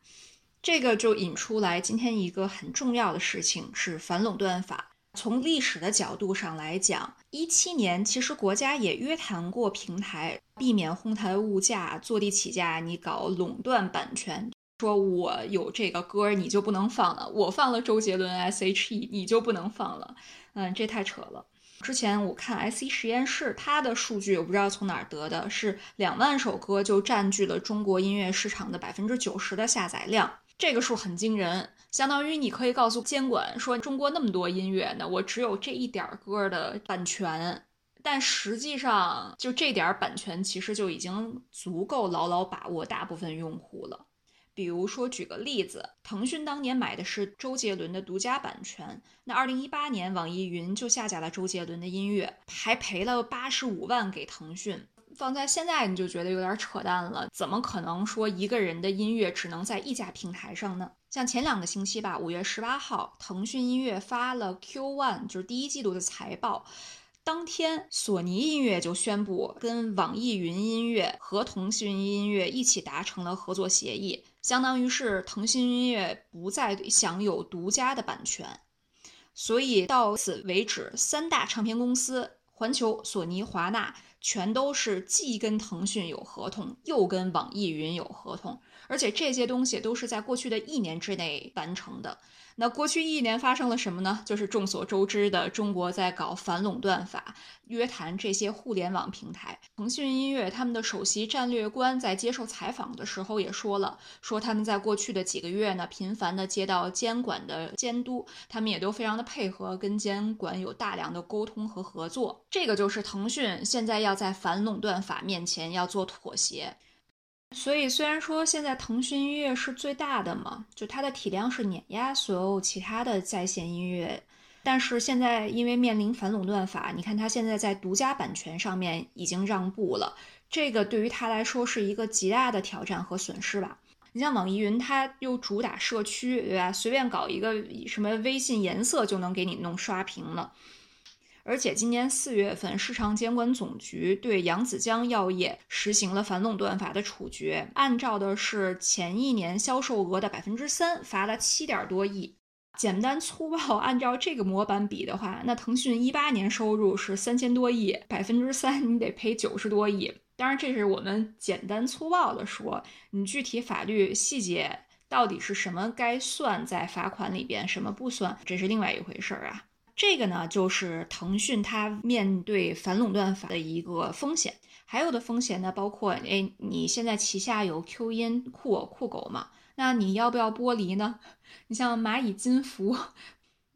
这个就引出来今天一个很重要的事情是反垄断法。从历史的角度上来讲，一七年其实国家也约谈过平台，避免哄抬物价、坐地起价，你搞垄断版权，说我有这个歌你就不能放了，我放了周杰伦 S.H.E 你就不能放了，嗯，这太扯了。之前我看 IC 实验室，它的数据我不知道从哪儿得的，是两万首歌就占据了中国音乐市场的百分之九十的下载量，这个数很惊人。相当于你可以告诉监管说，中国那么多音乐呢，我只有这一点歌的版权，但实际上就这点版权其实就已经足够牢牢把握大部分用户了。比如说，举个例子，腾讯当年买的是周杰伦的独家版权，那二零一八年网易云就下架了周杰伦的音乐，还赔了八十五万给腾讯。放在现在你就觉得有点扯淡了，怎么可能说一个人的音乐只能在一家平台上呢？像前两个星期吧，五月十八号，腾讯音乐发了 Q one，就是第一季度的财报。当天，索尼音乐就宣布跟网易云音乐和腾讯音乐一起达成了合作协议，相当于是腾讯音乐不再享有独家的版权。所以到此为止，三大唱片公司环球、索尼、华纳全都是既跟腾讯有合同，又跟网易云有合同，而且这些东西都是在过去的一年之内完成的。那过去一年发生了什么呢？就是众所周知的，中国在搞反垄断法，约谈这些互联网平台。腾讯音乐他们的首席战略官在接受采访的时候也说了，说他们在过去的几个月呢，频繁的接到监管的监督，他们也都非常的配合，跟监管有大量的沟通和合作。这个就是腾讯现在要在反垄断法面前要做妥协。所以，虽然说现在腾讯音乐是最大的嘛，就它的体量是碾压所有其他的在线音乐，但是现在因为面临反垄断法，你看它现在在独家版权上面已经让步了，这个对于它来说是一个极大的挑战和损失吧。你像网易云，它又主打社区，对吧？随便搞一个什么微信颜色就能给你弄刷屏了。而且今年四月份，市场监管总局对扬子江药业实行了反垄断法的处决，按照的是前一年销售额的百分之三，罚了七点多亿。简单粗暴按照这个模板比的话，那腾讯一八年收入是三千多亿，百分之三你得赔九十多亿。当然，这是我们简单粗暴的说，你具体法律细节到底是什么该算在罚款里边，什么不算，这是另外一回事儿啊。这个呢，就是腾讯它面对反垄断法的一个风险。还有的风险呢，包括，哎，你现在旗下有 Q 音、酷我、酷狗嘛？那你要不要剥离呢？[laughs] 你像蚂蚁金服，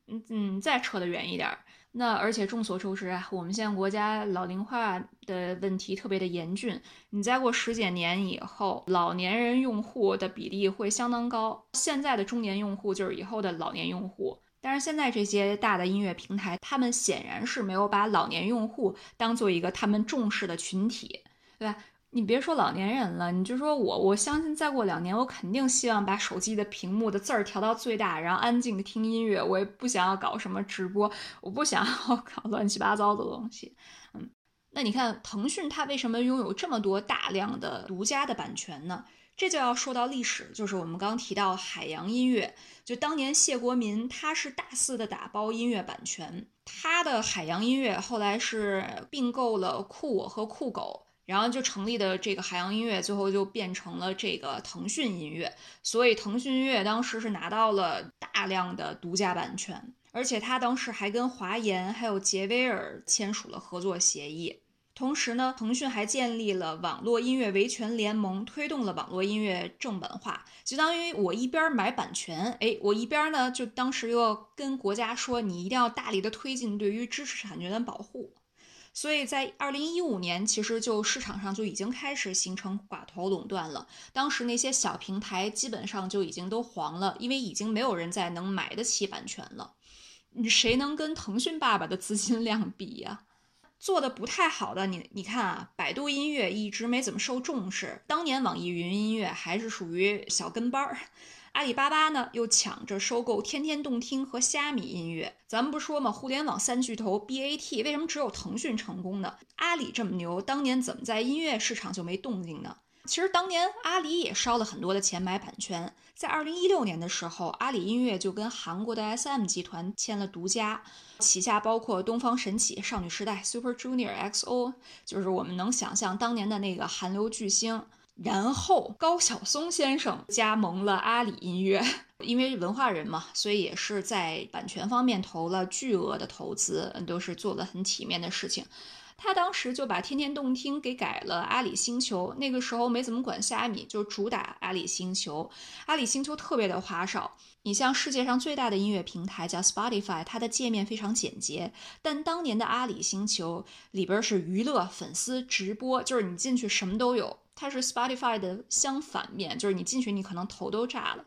嗯嗯，再扯得远一点，那而且众所周知啊，我们现在国家老龄化的问题特别的严峻。你再过十几年以后，老年人用户的比例会相当高。现在的中年用户就是以后的老年用户。但是现在这些大的音乐平台，他们显然是没有把老年用户当做一个他们重视的群体，对吧？你别说老年人了，你就说我，我相信再过两年，我肯定希望把手机的屏幕的字儿调到最大，然后安静的听音乐。我也不想要搞什么直播，我不想要搞 [laughs] 乱七八糟的东西。嗯，那你看腾讯它为什么拥有这么多大量的独家的版权呢？这就要说到历史，就是我们刚提到海洋音乐，就当年谢国民他是大肆的打包音乐版权，他的海洋音乐后来是并购了酷我和酷狗，然后就成立的这个海洋音乐，最后就变成了这个腾讯音乐，所以腾讯音乐当时是拿到了大量的独家版权，而且他当时还跟华研还有杰威尔签署了合作协议。同时呢，腾讯还建立了网络音乐维权联盟，推动了网络音乐正版化。就当于我一边买版权，哎，我一边呢就当时又要跟国家说，你一定要大力的推进对于知识产权的保护。所以在二零一五年，其实就市场上就已经开始形成寡头垄断了。当时那些小平台基本上就已经都黄了，因为已经没有人再能买得起版权了。你谁能跟腾讯爸爸的资金量比呀？做的不太好的，你你看啊，百度音乐一直没怎么受重视，当年网易云音乐还是属于小跟班儿，阿里巴巴呢又抢着收购天天动听和虾米音乐，咱们不说嘛，互联网三巨头 BAT 为什么只有腾讯成功呢？阿里这么牛，当年怎么在音乐市场就没动静呢？其实当年阿里也烧了很多的钱买版权，在二零一六年的时候，阿里音乐就跟韩国的 SM 集团签了独家，旗下包括东方神起、少女时代、Super Junior、XO，就是我们能想象当年的那个韩流巨星。然后高晓松先生加盟了阿里音乐，因为文化人嘛，所以也是在版权方面投了巨额的投资，都是做了很体面的事情。他当时就把天天动听给改了阿里星球，那个时候没怎么管虾米，就主打阿里星球。阿里星球特别的花哨，你像世界上最大的音乐平台叫 Spotify，它的界面非常简洁。但当年的阿里星球里边是娱乐、粉丝、直播，就是你进去什么都有。它是 Spotify 的相反面，就是你进去你可能头都炸了。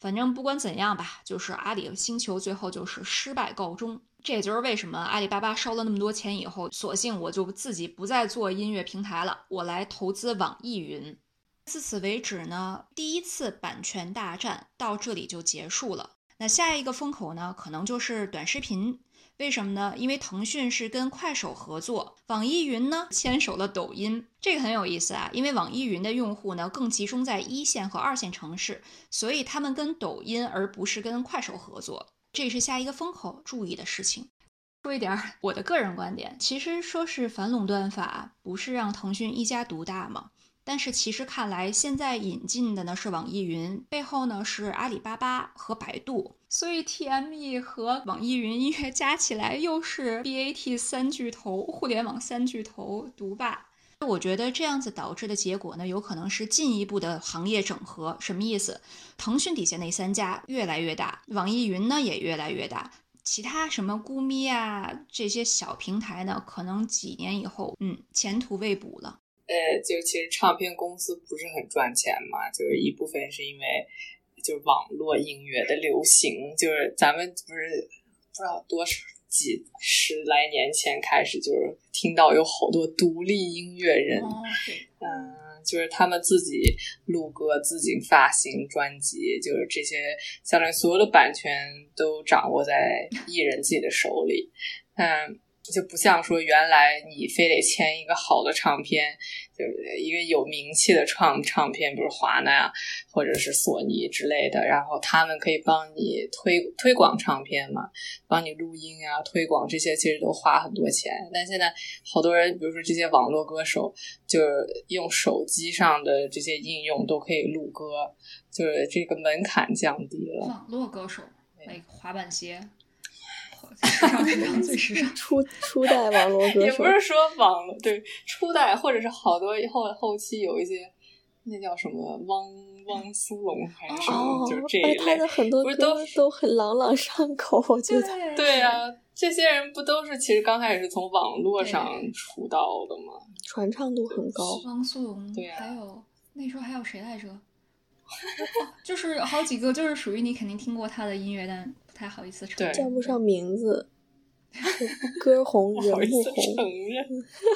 反正不管怎样吧，就是阿里星球最后就是失败告终。这也就是为什么阿里巴巴烧了那么多钱以后，索性我就自己不再做音乐平台了，我来投资网易云。自此为止呢，第一次版权大战到这里就结束了。那下一个风口呢，可能就是短视频。为什么呢？因为腾讯是跟快手合作，网易云呢牵手了抖音，这个很有意思啊。因为网易云的用户呢更集中在一线和二线城市，所以他们跟抖音而不是跟快手合作，这是下一个风口注意的事情。说一点我的个人观点，其实说是反垄断法不是让腾讯一家独大吗？但是其实看来，现在引进的呢是网易云，背后呢是阿里巴巴和百度，所以 TME 和网易云音乐加起来又是 BAT 三巨头，互联网三巨头独霸。我觉得这样子导致的结果呢，有可能是进一步的行业整合。什么意思？腾讯底下那三家越来越大，网易云呢也越来越大，其他什么咕咪啊这些小平台呢，可能几年以后，嗯，前途未卜了。呃，就其实唱片公司不是很赚钱嘛，就是一部分是因为就是网络音乐的流行，就是咱们不是不知道多少几十来年前开始，就是听到有好多独立音乐人，嗯，就是他们自己录歌、自己发行专辑，就是这些相当于所有的版权都掌握在艺人自己的手里，嗯。就不像说原来你非得签一个好的唱片，就是一个有名气的唱唱片，比如华纳呀，或者是索尼之类的，然后他们可以帮你推推广唱片嘛，帮你录音啊，推广这些其实都花很多钱。但现在好多人，比如说这些网络歌手，就是用手机上的这些应用都可以录歌，就是这个门槛降低了。网络歌手，那滑板鞋。时尚时尚最时尚，[laughs] 初初代网络歌手，也不是说网络对初代，或者是好多后后期有一些那叫什么汪汪苏泷还是什么，就这一类，他的很多歌都很朗朗上口，我觉得。对啊，这些人不都是其实刚开始是从网络上出道的吗？传唱度很高。汪苏泷，对啊，还有那时候还有谁来着？[laughs] 就是好几个，就是属于你肯定听过他的音乐，但。不太好意思承认，叫不上名字，[laughs] 歌红人不红，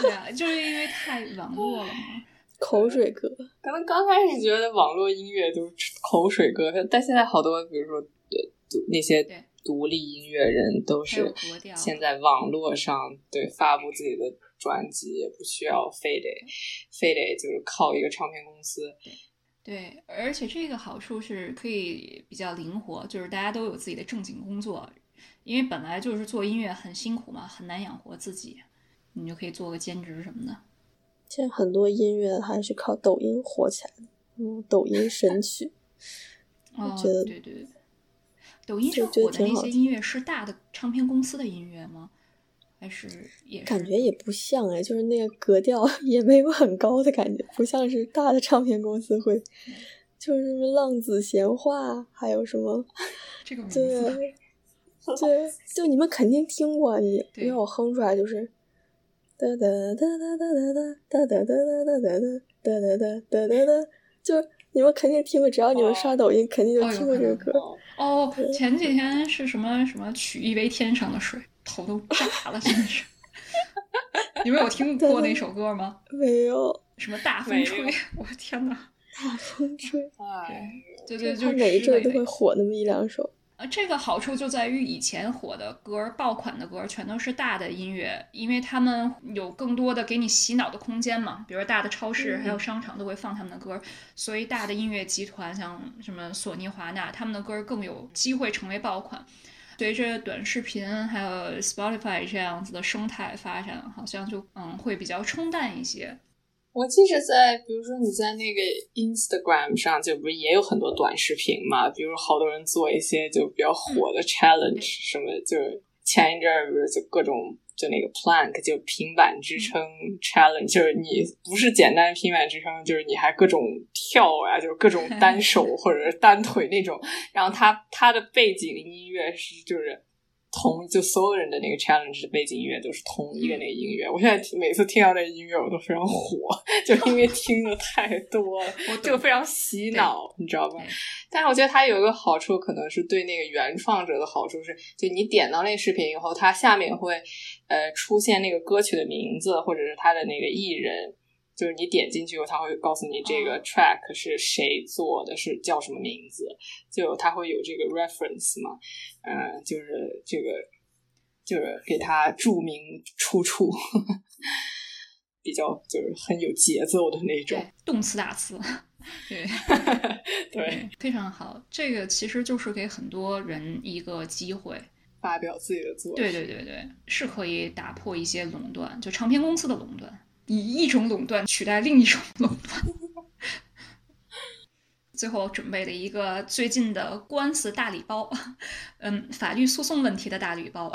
对啊，就是因为太网络了嘛，口水歌。可能刚开始觉得网络音乐就是口水歌，但现在好多，比如说那些独立音乐人都是现在网络上对发布自己的专辑，也不需要非得非得就是靠一个唱片公司。对，而且这个好处是可以比较灵活，就是大家都有自己的正经工作，因为本来就是做音乐很辛苦嘛，很难养活自己，你就可以做个兼职什么的。现在很多音乐还是靠抖音火起来的，嗯，抖音神曲。[laughs] 哦，对对对，抖音上火的那些音乐是大的唱片公司的音乐吗？还是也感觉也不像哎，就是那个格调也没有很高的感觉，不像是大的唱片公司会，就是什么浪子闲话，还有什么 [laughs] 这个对 [laughs] 对，就你们肯定听过，你因为我哼出来就是哒哒哒哒哒哒哒哒哒哒哒哒哒哒哒哒哒，就你们肯定听过，只要你们刷抖音，肯定就听过这个歌。哦，前几天是什么什么取一杯天上的水。头都炸了，真的是！你们有听过那首歌吗？没有。什么大风吹？[laughs] 我的天哪！大风吹。哎，对对，就每一阵都会火那么一两首。呃，这个好处就在于以前火的歌、爆款的歌，全都是大的音乐，因为他们有更多的给你洗脑的空间嘛。比如大的超市还有商场都会放他们的歌，所以大的音乐集团像什么索尼、华纳，他们的歌更有机会成为爆款。随着短视频还有 Spotify 这样子的生态发展，好像就嗯会比较冲淡一些。我记着在，比如说你在那个 Instagram 上，就不是也有很多短视频嘛？比如好多人做一些就比较火的 challenge 什么，就是前一阵儿不是就各种。就那个 plank 就平板支撑 challenge，就是你不是简单平板支撑，就是你还各种跳啊，就是各种单手 [laughs] 或者是单腿那种。然后他他的背景音乐是就是。同就所有人的那个 challenge 的背景音乐都是同一个那个音乐，我现在每次听到那个音乐我都非常火，[laughs] 就因为听的太多了，就非常洗脑，你知道吧？但是我觉得它有一个好处，可能是对那个原创者的好处是，就你点到那视频以后，它下面会呃出现那个歌曲的名字或者是它的那个艺人。就是你点进去以后，他会告诉你这个 track 是谁做的，是叫什么名字，就他会有这个 reference 嘛，嗯，就是这个就是给他注明出处，[laughs] 比较就是很有节奏的那种动词打词，[laughs] 对对，非常好。这个其实就是给很多人一个机会，发表自己的作品。对对对对，是可以打破一些垄断，就唱片公司的垄断，以一种垄断取代另一种垄断。最后准备了一个最近的官司大礼包，嗯，法律诉讼问题的大礼包。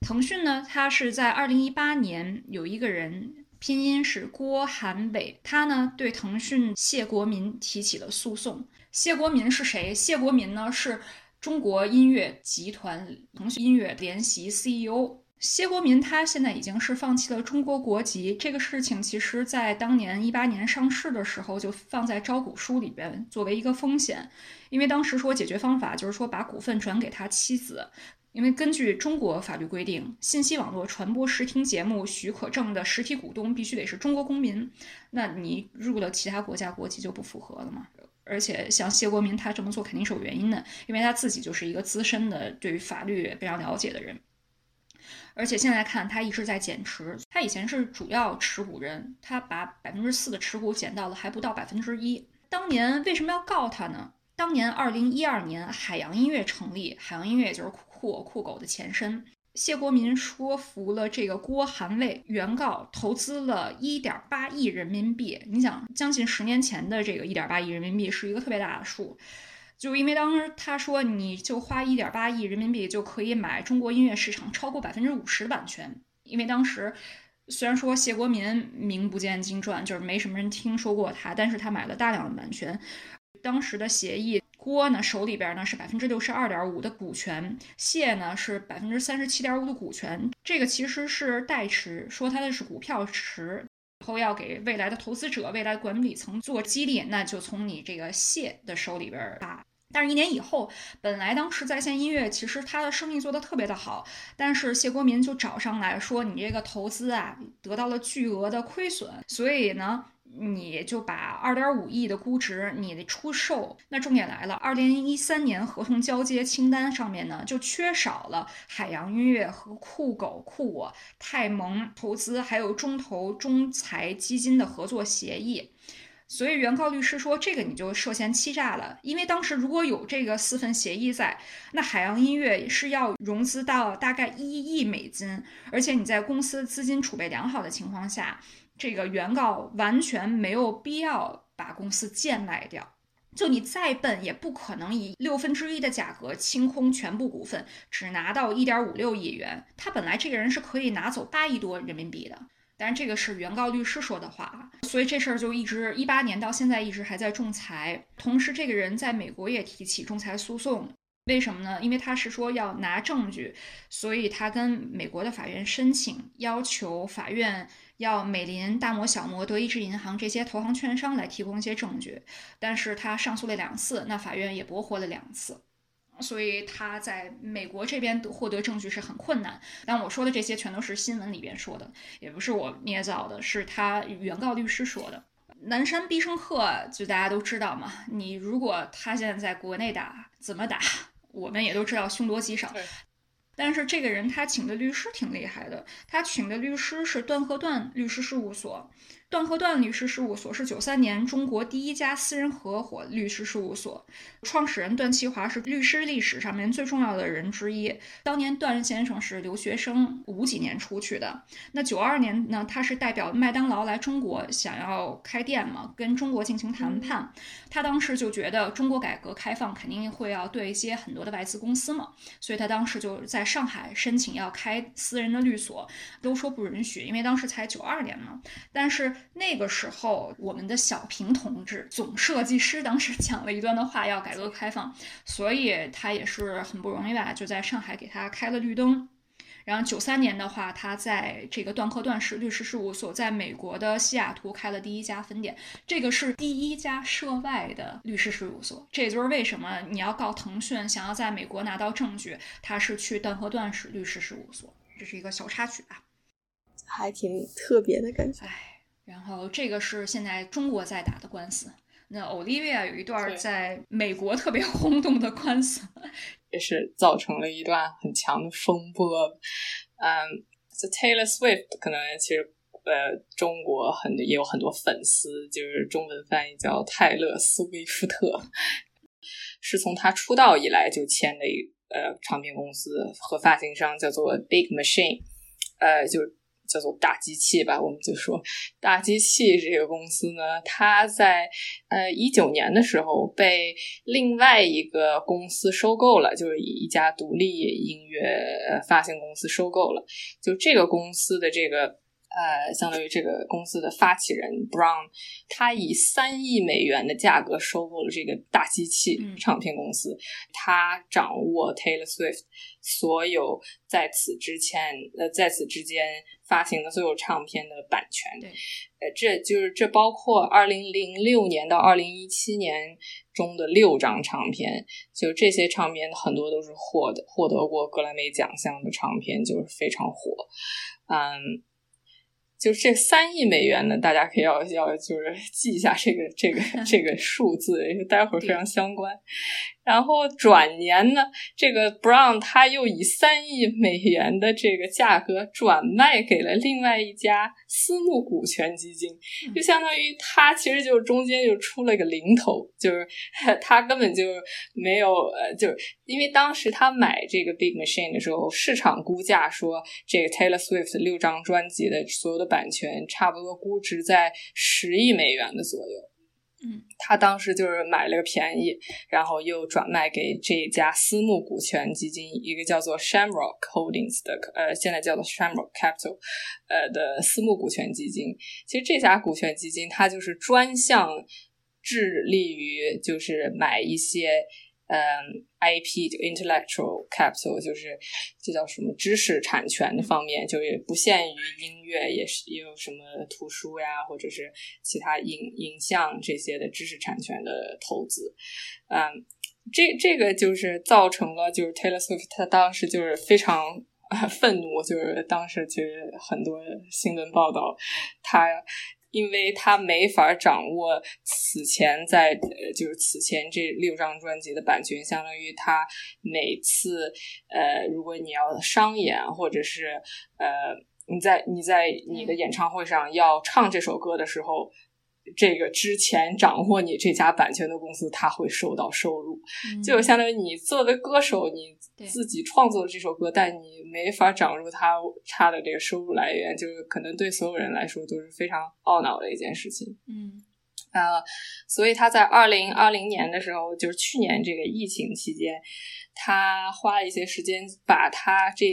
腾讯呢，它是在二零一八年有一个人，拼音是郭韩伟，他呢对腾讯谢国民提起了诉讼。谢国民是谁？谢国民呢是中国音乐集团腾讯音乐联席 CEO。谢国民他现在已经是放弃了中国国籍，这个事情其实在当年一八年上市的时候就放在招股书里边作为一个风险，因为当时说解决方法就是说把股份转给他妻子，因为根据中国法律规定，信息网络传播视听节目许可证的实体股东必须得是中国公民，那你入了其他国家国籍就不符合了嘛？而且像谢国民他这么做肯定是有原因的，因为他自己就是一个资深的对于法律非常了解的人。而且现在看，他一直在减持。他以前是主要持股人，他把百分之四的持股减到了还不到百分之一。当年为什么要告他呢？当年二零一二年，海洋音乐成立，海洋音乐就是酷我酷狗的前身。谢国民说服了这个郭寒卫，原告投资了一点八亿人民币。你想，将近十年前的这个一点八亿人民币是一个特别大的数。就因为当时他说，你就花一点八亿人民币就可以买中国音乐市场超过百分之五十的版权。因为当时虽然说谢国民名不见经传，就是没什么人听说过他，但是他买了大量的版权。当时的协议，郭呢手里边呢是百分之六十二点五的股权，谢呢是百分之三十七点五的股权。这个其实是代持，说他的是股票池，以后要给未来的投资者、未来管理层做激励，那就从你这个谢的手里边把。但是，一年以后，本来当时在线音乐其实他的生意做得特别的好，但是谢国民就找上来说：“你这个投资啊，得到了巨额的亏损，所以呢，你就把二点五亿的估值你得出售。”那重点来了，二零一三年合同交接清单上面呢，就缺少了海洋音乐和酷狗、酷我、泰蒙投资还有中投中财基金的合作协议。所以原告律师说，这个你就涉嫌欺诈了，因为当时如果有这个四份协议在，那海洋音乐是要融资到大概一亿美金，而且你在公司资金储备良好的情况下，这个原告完全没有必要把公司贱卖掉，就你再笨也不可能以六分之一的价格清空全部股份，只拿到一点五六亿元，他本来这个人是可以拿走八亿多人民币的。但是这个是原告律师说的话，所以这事儿就一直一八年到现在一直还在仲裁。同时，这个人在美国也提起仲裁诉讼，为什么呢？因为他是说要拿证据，所以他跟美国的法院申请，要求法院要美林、大摩、小摩、德意志银行这些投行券商来提供一些证据。但是他上诉了两次，那法院也驳回了两次。所以他在美国这边获得证据是很困难。但我说的这些全都是新闻里边说的，也不是我捏造的，是他原告律师说的。南山必胜客就大家都知道嘛，你如果他现在在国内打，怎么打，我们也都知道凶多吉少。但是这个人他请的律师挺厉害的，他请的律师是段和段律师事务所。段和段律师事务所是九三年中国第一家私人合伙律师事务所，创始人段其华是律师历史上面最重要的人之一。当年段先生是留学生，五几年出去的。那九二年呢，他是代表麦当劳来中国，想要开店嘛，跟中国进行谈判。他当时就觉得中国改革开放肯定会要对接很多的外资公司嘛，所以他当时就在上海申请要开私人的律所，都说不允许，因为当时才九二年嘛。但是那个时候，我们的小平同志总设计师当时 [laughs] 讲了一段的话，要改革开放，所以他也是很不容易吧，就在上海给他开了绿灯。然后九三年的话，他在这个段科段氏律师事务所在美国的西雅图开了第一家分店，这个是第一家涉外的律师事务所。这也就是为什么你要告腾讯，想要在美国拿到证据，他是去段科段氏律师事务所，这是一个小插曲吧，还挺特别的感觉。哎。然后这个是现在中国在打的官司，那 Olivia 有一段在美国特别轰动的官司，[laughs] 也是造成了一段很强的风波。嗯，，The Taylor Swift 可能其实呃中国很也有很多粉丝，就是中文翻译叫泰勒·斯威夫特，是从他出道以来就签的一呃唱片公司和发行商叫做 Big Machine，呃就。叫做大机器吧，我们就说大机器这个公司呢，它在呃一九年的时候被另外一个公司收购了，就是一家独立音乐发行公司收购了。就这个公司的这个。呃，相当于这个公司的发起人 Brown，他以三亿美元的价格收购了这个大机器唱片公司，他掌握 Taylor Swift 所有在此之前呃在此之间发行的所有唱片的版权。对，呃，这就是这包括二零零六年到二零一七年中的六张唱片，就这些唱片很多都是获得获得过格莱美奖项的唱片，就是非常火，嗯。就这三亿美元呢，大家可以要要就是记一下这个这个 [laughs] 这个数字，因为待会儿非常相关。然后转年呢，这个 Brown 他又以三亿美元的这个价格转卖给了另外一家私募股权基金，就相当于他其实就中间就出了个零头，就是 [laughs] 他根本就没有呃，就是因为当时他买这个 Big Machine 的时候，市场估价说这个 Taylor Swift 六张专辑的所有的版权差不多估值在十亿美元的左右。嗯，他当时就是买了个便宜，然后又转卖给这家私募股权基金，一个叫做 Shamrock Holdings 的，呃，现在叫做 Shamrock Capital，呃的私募股权基金。其实这家股权基金，它就是专项致力于就是买一些。嗯，IP 就 intellectual capital 就是这叫什么知识产权的方面，就也不限于音乐，也是也有什么图书呀，或者是其他影影像这些的知识产权的投资。嗯，这这个就是造成了，就是 Taylor Swift 他当时就是非常愤怒，就是当时其实很多新闻报道他。因为他没法掌握此前在呃，就是此前这六张专辑的版权，相当于他每次呃，如果你要商演或者是呃，你在你在你的演唱会上要唱这首歌的时候。这个之前掌握你这家版权的公司，他会收到收入，就相当于你作为歌手，你自己创作了这首歌，但你没法掌握它差的这个收入来源，就是可能对所有人来说都是非常懊恼的一件事情。嗯，呃，所以他在二零二零年的时候，就是去年这个疫情期间，他花了一些时间把他这。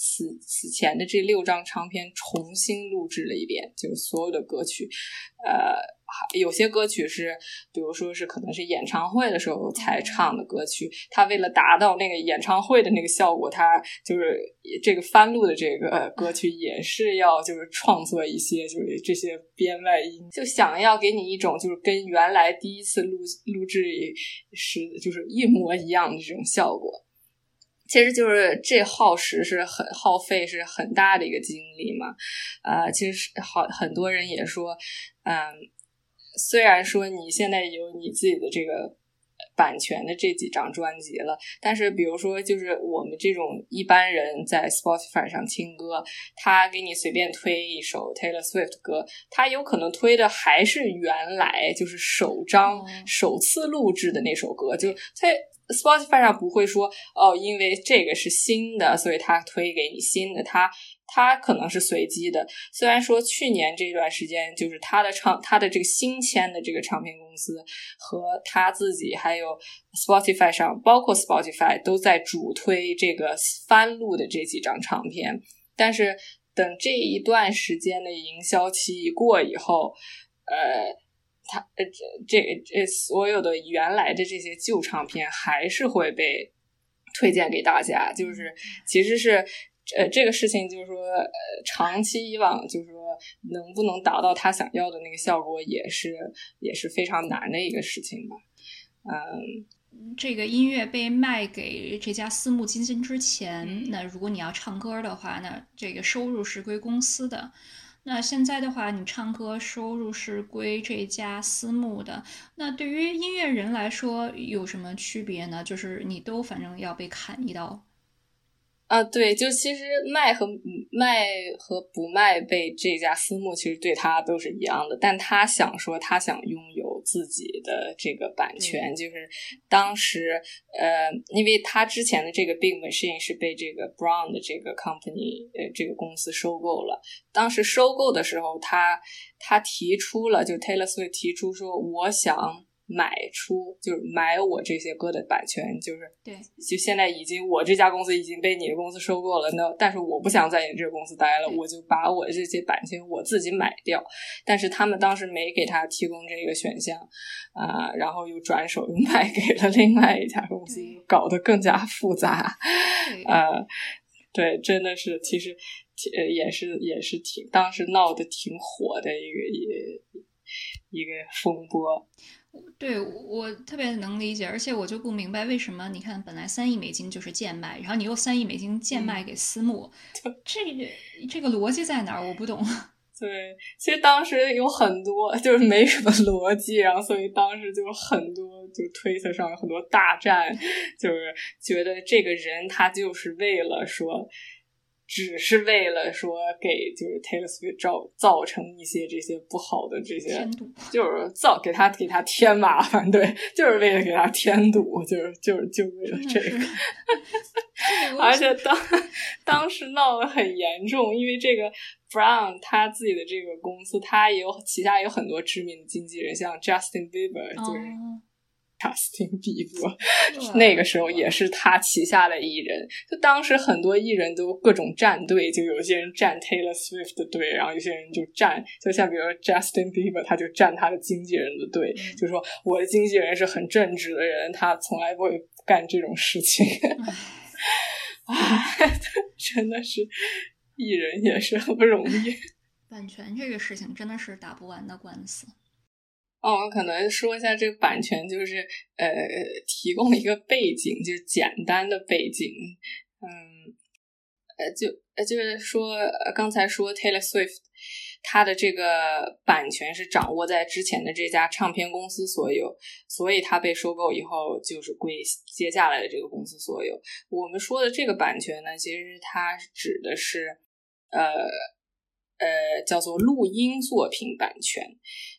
此此前的这六张唱片重新录制了一遍，就是所有的歌曲，呃，有些歌曲是，比如说是可能是演唱会的时候才唱的歌曲，他为了达到那个演唱会的那个效果，他就是这个翻录的这个歌曲也是要就是创作一些就是这些编外音，就想要给你一种就是跟原来第一次录录制时就是一模一样的这种效果。其实就是这耗时是很耗费，是很大的一个精力嘛。呃，其实好很多人也说，嗯，虽然说你现在有你自己的这个版权的这几张专辑了，但是比如说，就是我们这种一般人在 Spotify 上听歌，他给你随便推一首 Taylor Swift 歌，他有可能推的还是原来就是首张首次录制的那首歌，就他。Spotify 上不会说哦，因为这个是新的，所以他推给你新的。他他可能是随机的。虽然说去年这段时间，就是他的唱他的这个新签的这个唱片公司和他自己，还有 Spotify 上，包括 Spotify 都在主推这个翻录的这几张唱片。但是等这一段时间的营销期一过以后，呃。他呃，这这这所有的原来的这些旧唱片还是会被推荐给大家，就是其实是呃这个事情，就是说呃长期以往，就是说能不能达到他想要的那个效果，也是也是非常难的一个事情吧。嗯，这个音乐被卖给这家私募基金之前，那如果你要唱歌的话，那这个收入是归公司的。那现在的话，你唱歌收入是归这家私募的。那对于音乐人来说有什么区别呢？就是你都反正要被砍一刀。啊，对，就其实卖和卖和不卖被这家私募其实对他都是一样的，但他想说他想拥有自己的这个版权，就是当时呃，因为他之前的这个 Big Machine 是被这个 Brown 的这个 company 呃这个公司收购了，当时收购的时候，他他提出了，就 Taylor Swift 提出说，我想。买出就是买我这些歌的版权，就是对，就现在已经我这家公司已经被你的公司收购了，那但是我不想在你这个公司待了，我就把我这些版权我自己买掉。但是他们当时没给他提供这个选项啊，然后又转手又卖给了另外一家公司，搞得更加复杂。呃，对，真的是，其实呃也是也是挺当时闹得挺火的一个一一个风波。对我特别能理解，而且我就不明白为什么你看，本来三亿美金就是贱卖，然后你又三亿美金贱卖给私募，这个这个逻辑在哪儿？我不懂。[laughs] 对，其实当时有很多就是没什么逻辑，然后所以当时就很多就推特上有很多大战，就是觉得这个人他就是为了说。只是为了说给就是 Taylor Swift 造造成一些这些不好的这些，就是造给他给他添麻烦，对，就是为了给他添堵，就是就是就为了这个，[laughs] 而且当当时闹得很严重，因为这个 Brown 他自己的这个公司，他也有旗下有很多知名的经纪人，像 Justin Bieber 就是。贾斯汀比伯，[laughs] 那个时候也是他旗下的艺人。就当时很多艺人都各种站队，就有些人站 Taylor Swift 的队，然后有些人就站，就像比如 Justin Bieber，他就站他的经纪人的队，就说我的经纪人是很正直的人，他从来不会干这种事情。啊，[laughs] 真的是艺人也是很不容易。[laughs] 版权这个事情真的是打不完的官司。哦，我可能说一下这个版权，就是呃，提供一个背景，就是简单的背景，嗯，呃，就呃，就是说，刚才说 Taylor Swift，他的这个版权是掌握在之前的这家唱片公司所有，所以他被收购以后就是归接下来的这个公司所有。我们说的这个版权呢，其实它指的是呃。呃，叫做录音作品版权。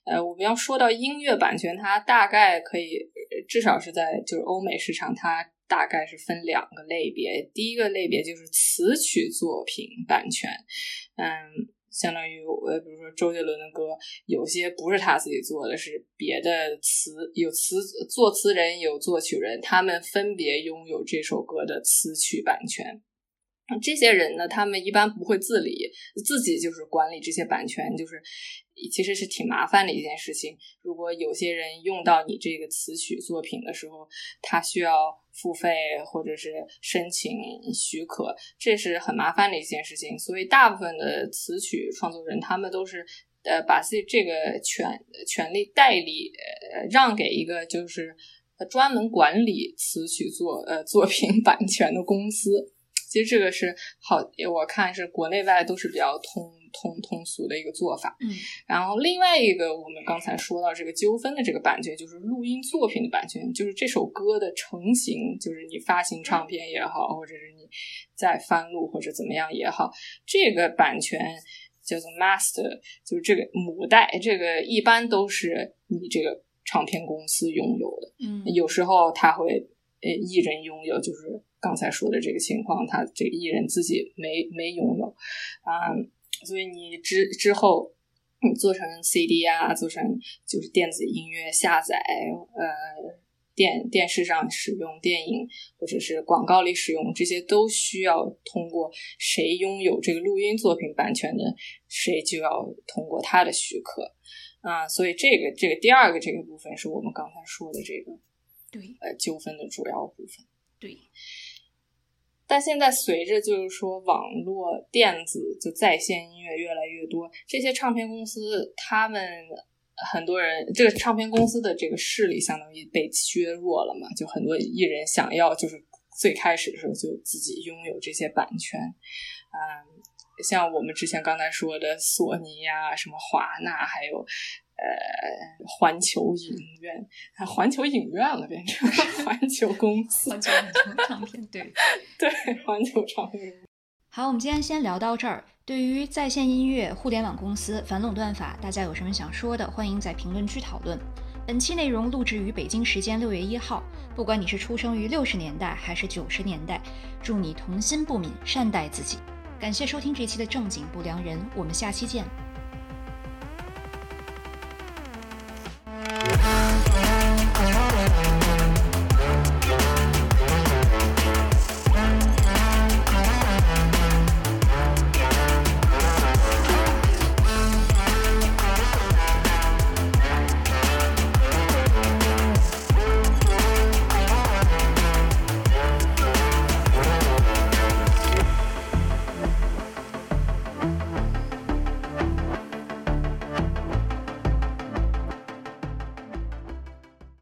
呃，我们要说到音乐版权，它大概可以至少是在就是欧美市场，它大概是分两个类别。第一个类别就是词曲作品版权，嗯，相当于呃，比如说周杰伦的歌，有些不是他自己做的，是别的词有词作词人有作曲人，他们分别拥有这首歌的词曲版权。这些人呢，他们一般不会自理，自己就是管理这些版权，就是其实是挺麻烦的一件事情。如果有些人用到你这个词曲作品的时候，他需要付费或者是申请许可，这是很麻烦的一件事情。所以，大部分的词曲创作人，他们都是呃把自己这个权权利代理呃让给一个就是专门管理词曲作呃作品版权的公司。其实这个是好，我看是国内外都是比较通通通俗的一个做法。嗯，然后另外一个，我们刚才说到这个纠纷的这个版权，就是录音作品的版权，就是这首歌的成型，就是你发行唱片也好，或者是你再翻录或者怎么样也好，这个版权叫做 master，就是这个母带，这个一般都是你这个唱片公司拥有的。嗯，有时候他会呃艺人拥有，就是。刚才说的这个情况，他这个艺人自己没没拥有啊，所以你之之后你做成 CD 啊，做成就是电子音乐下载，呃，电电视上使用，电影或者是广告里使用，这些都需要通过谁拥有这个录音作品版权的，谁就要通过他的许可啊，所以这个这个第二个这个部分是我们刚才说的这个对。呃纠纷的主要部分，对。但现在随着就是说网络电子就在线音乐越来越多，这些唱片公司他们很多人这个唱片公司的这个势力相当于被削弱了嘛，就很多艺人想要就是最开始的时候就自己拥有这些版权，嗯，像我们之前刚才说的索尼呀、什么华纳，还有呃环球影院，环球影院了变成环球公司，环球唱片，对 [laughs] 对，环球唱片。好，我们今天先聊到这儿。对于在线音乐互联网公司反垄断法，大家有什么想说的，欢迎在评论区讨论。本期内容录制于北京时间六月一号。不管你是出生于六十年代还是九十年代，祝你童心不泯，善待自己。感谢收听这期的正经不良人，我们下期见。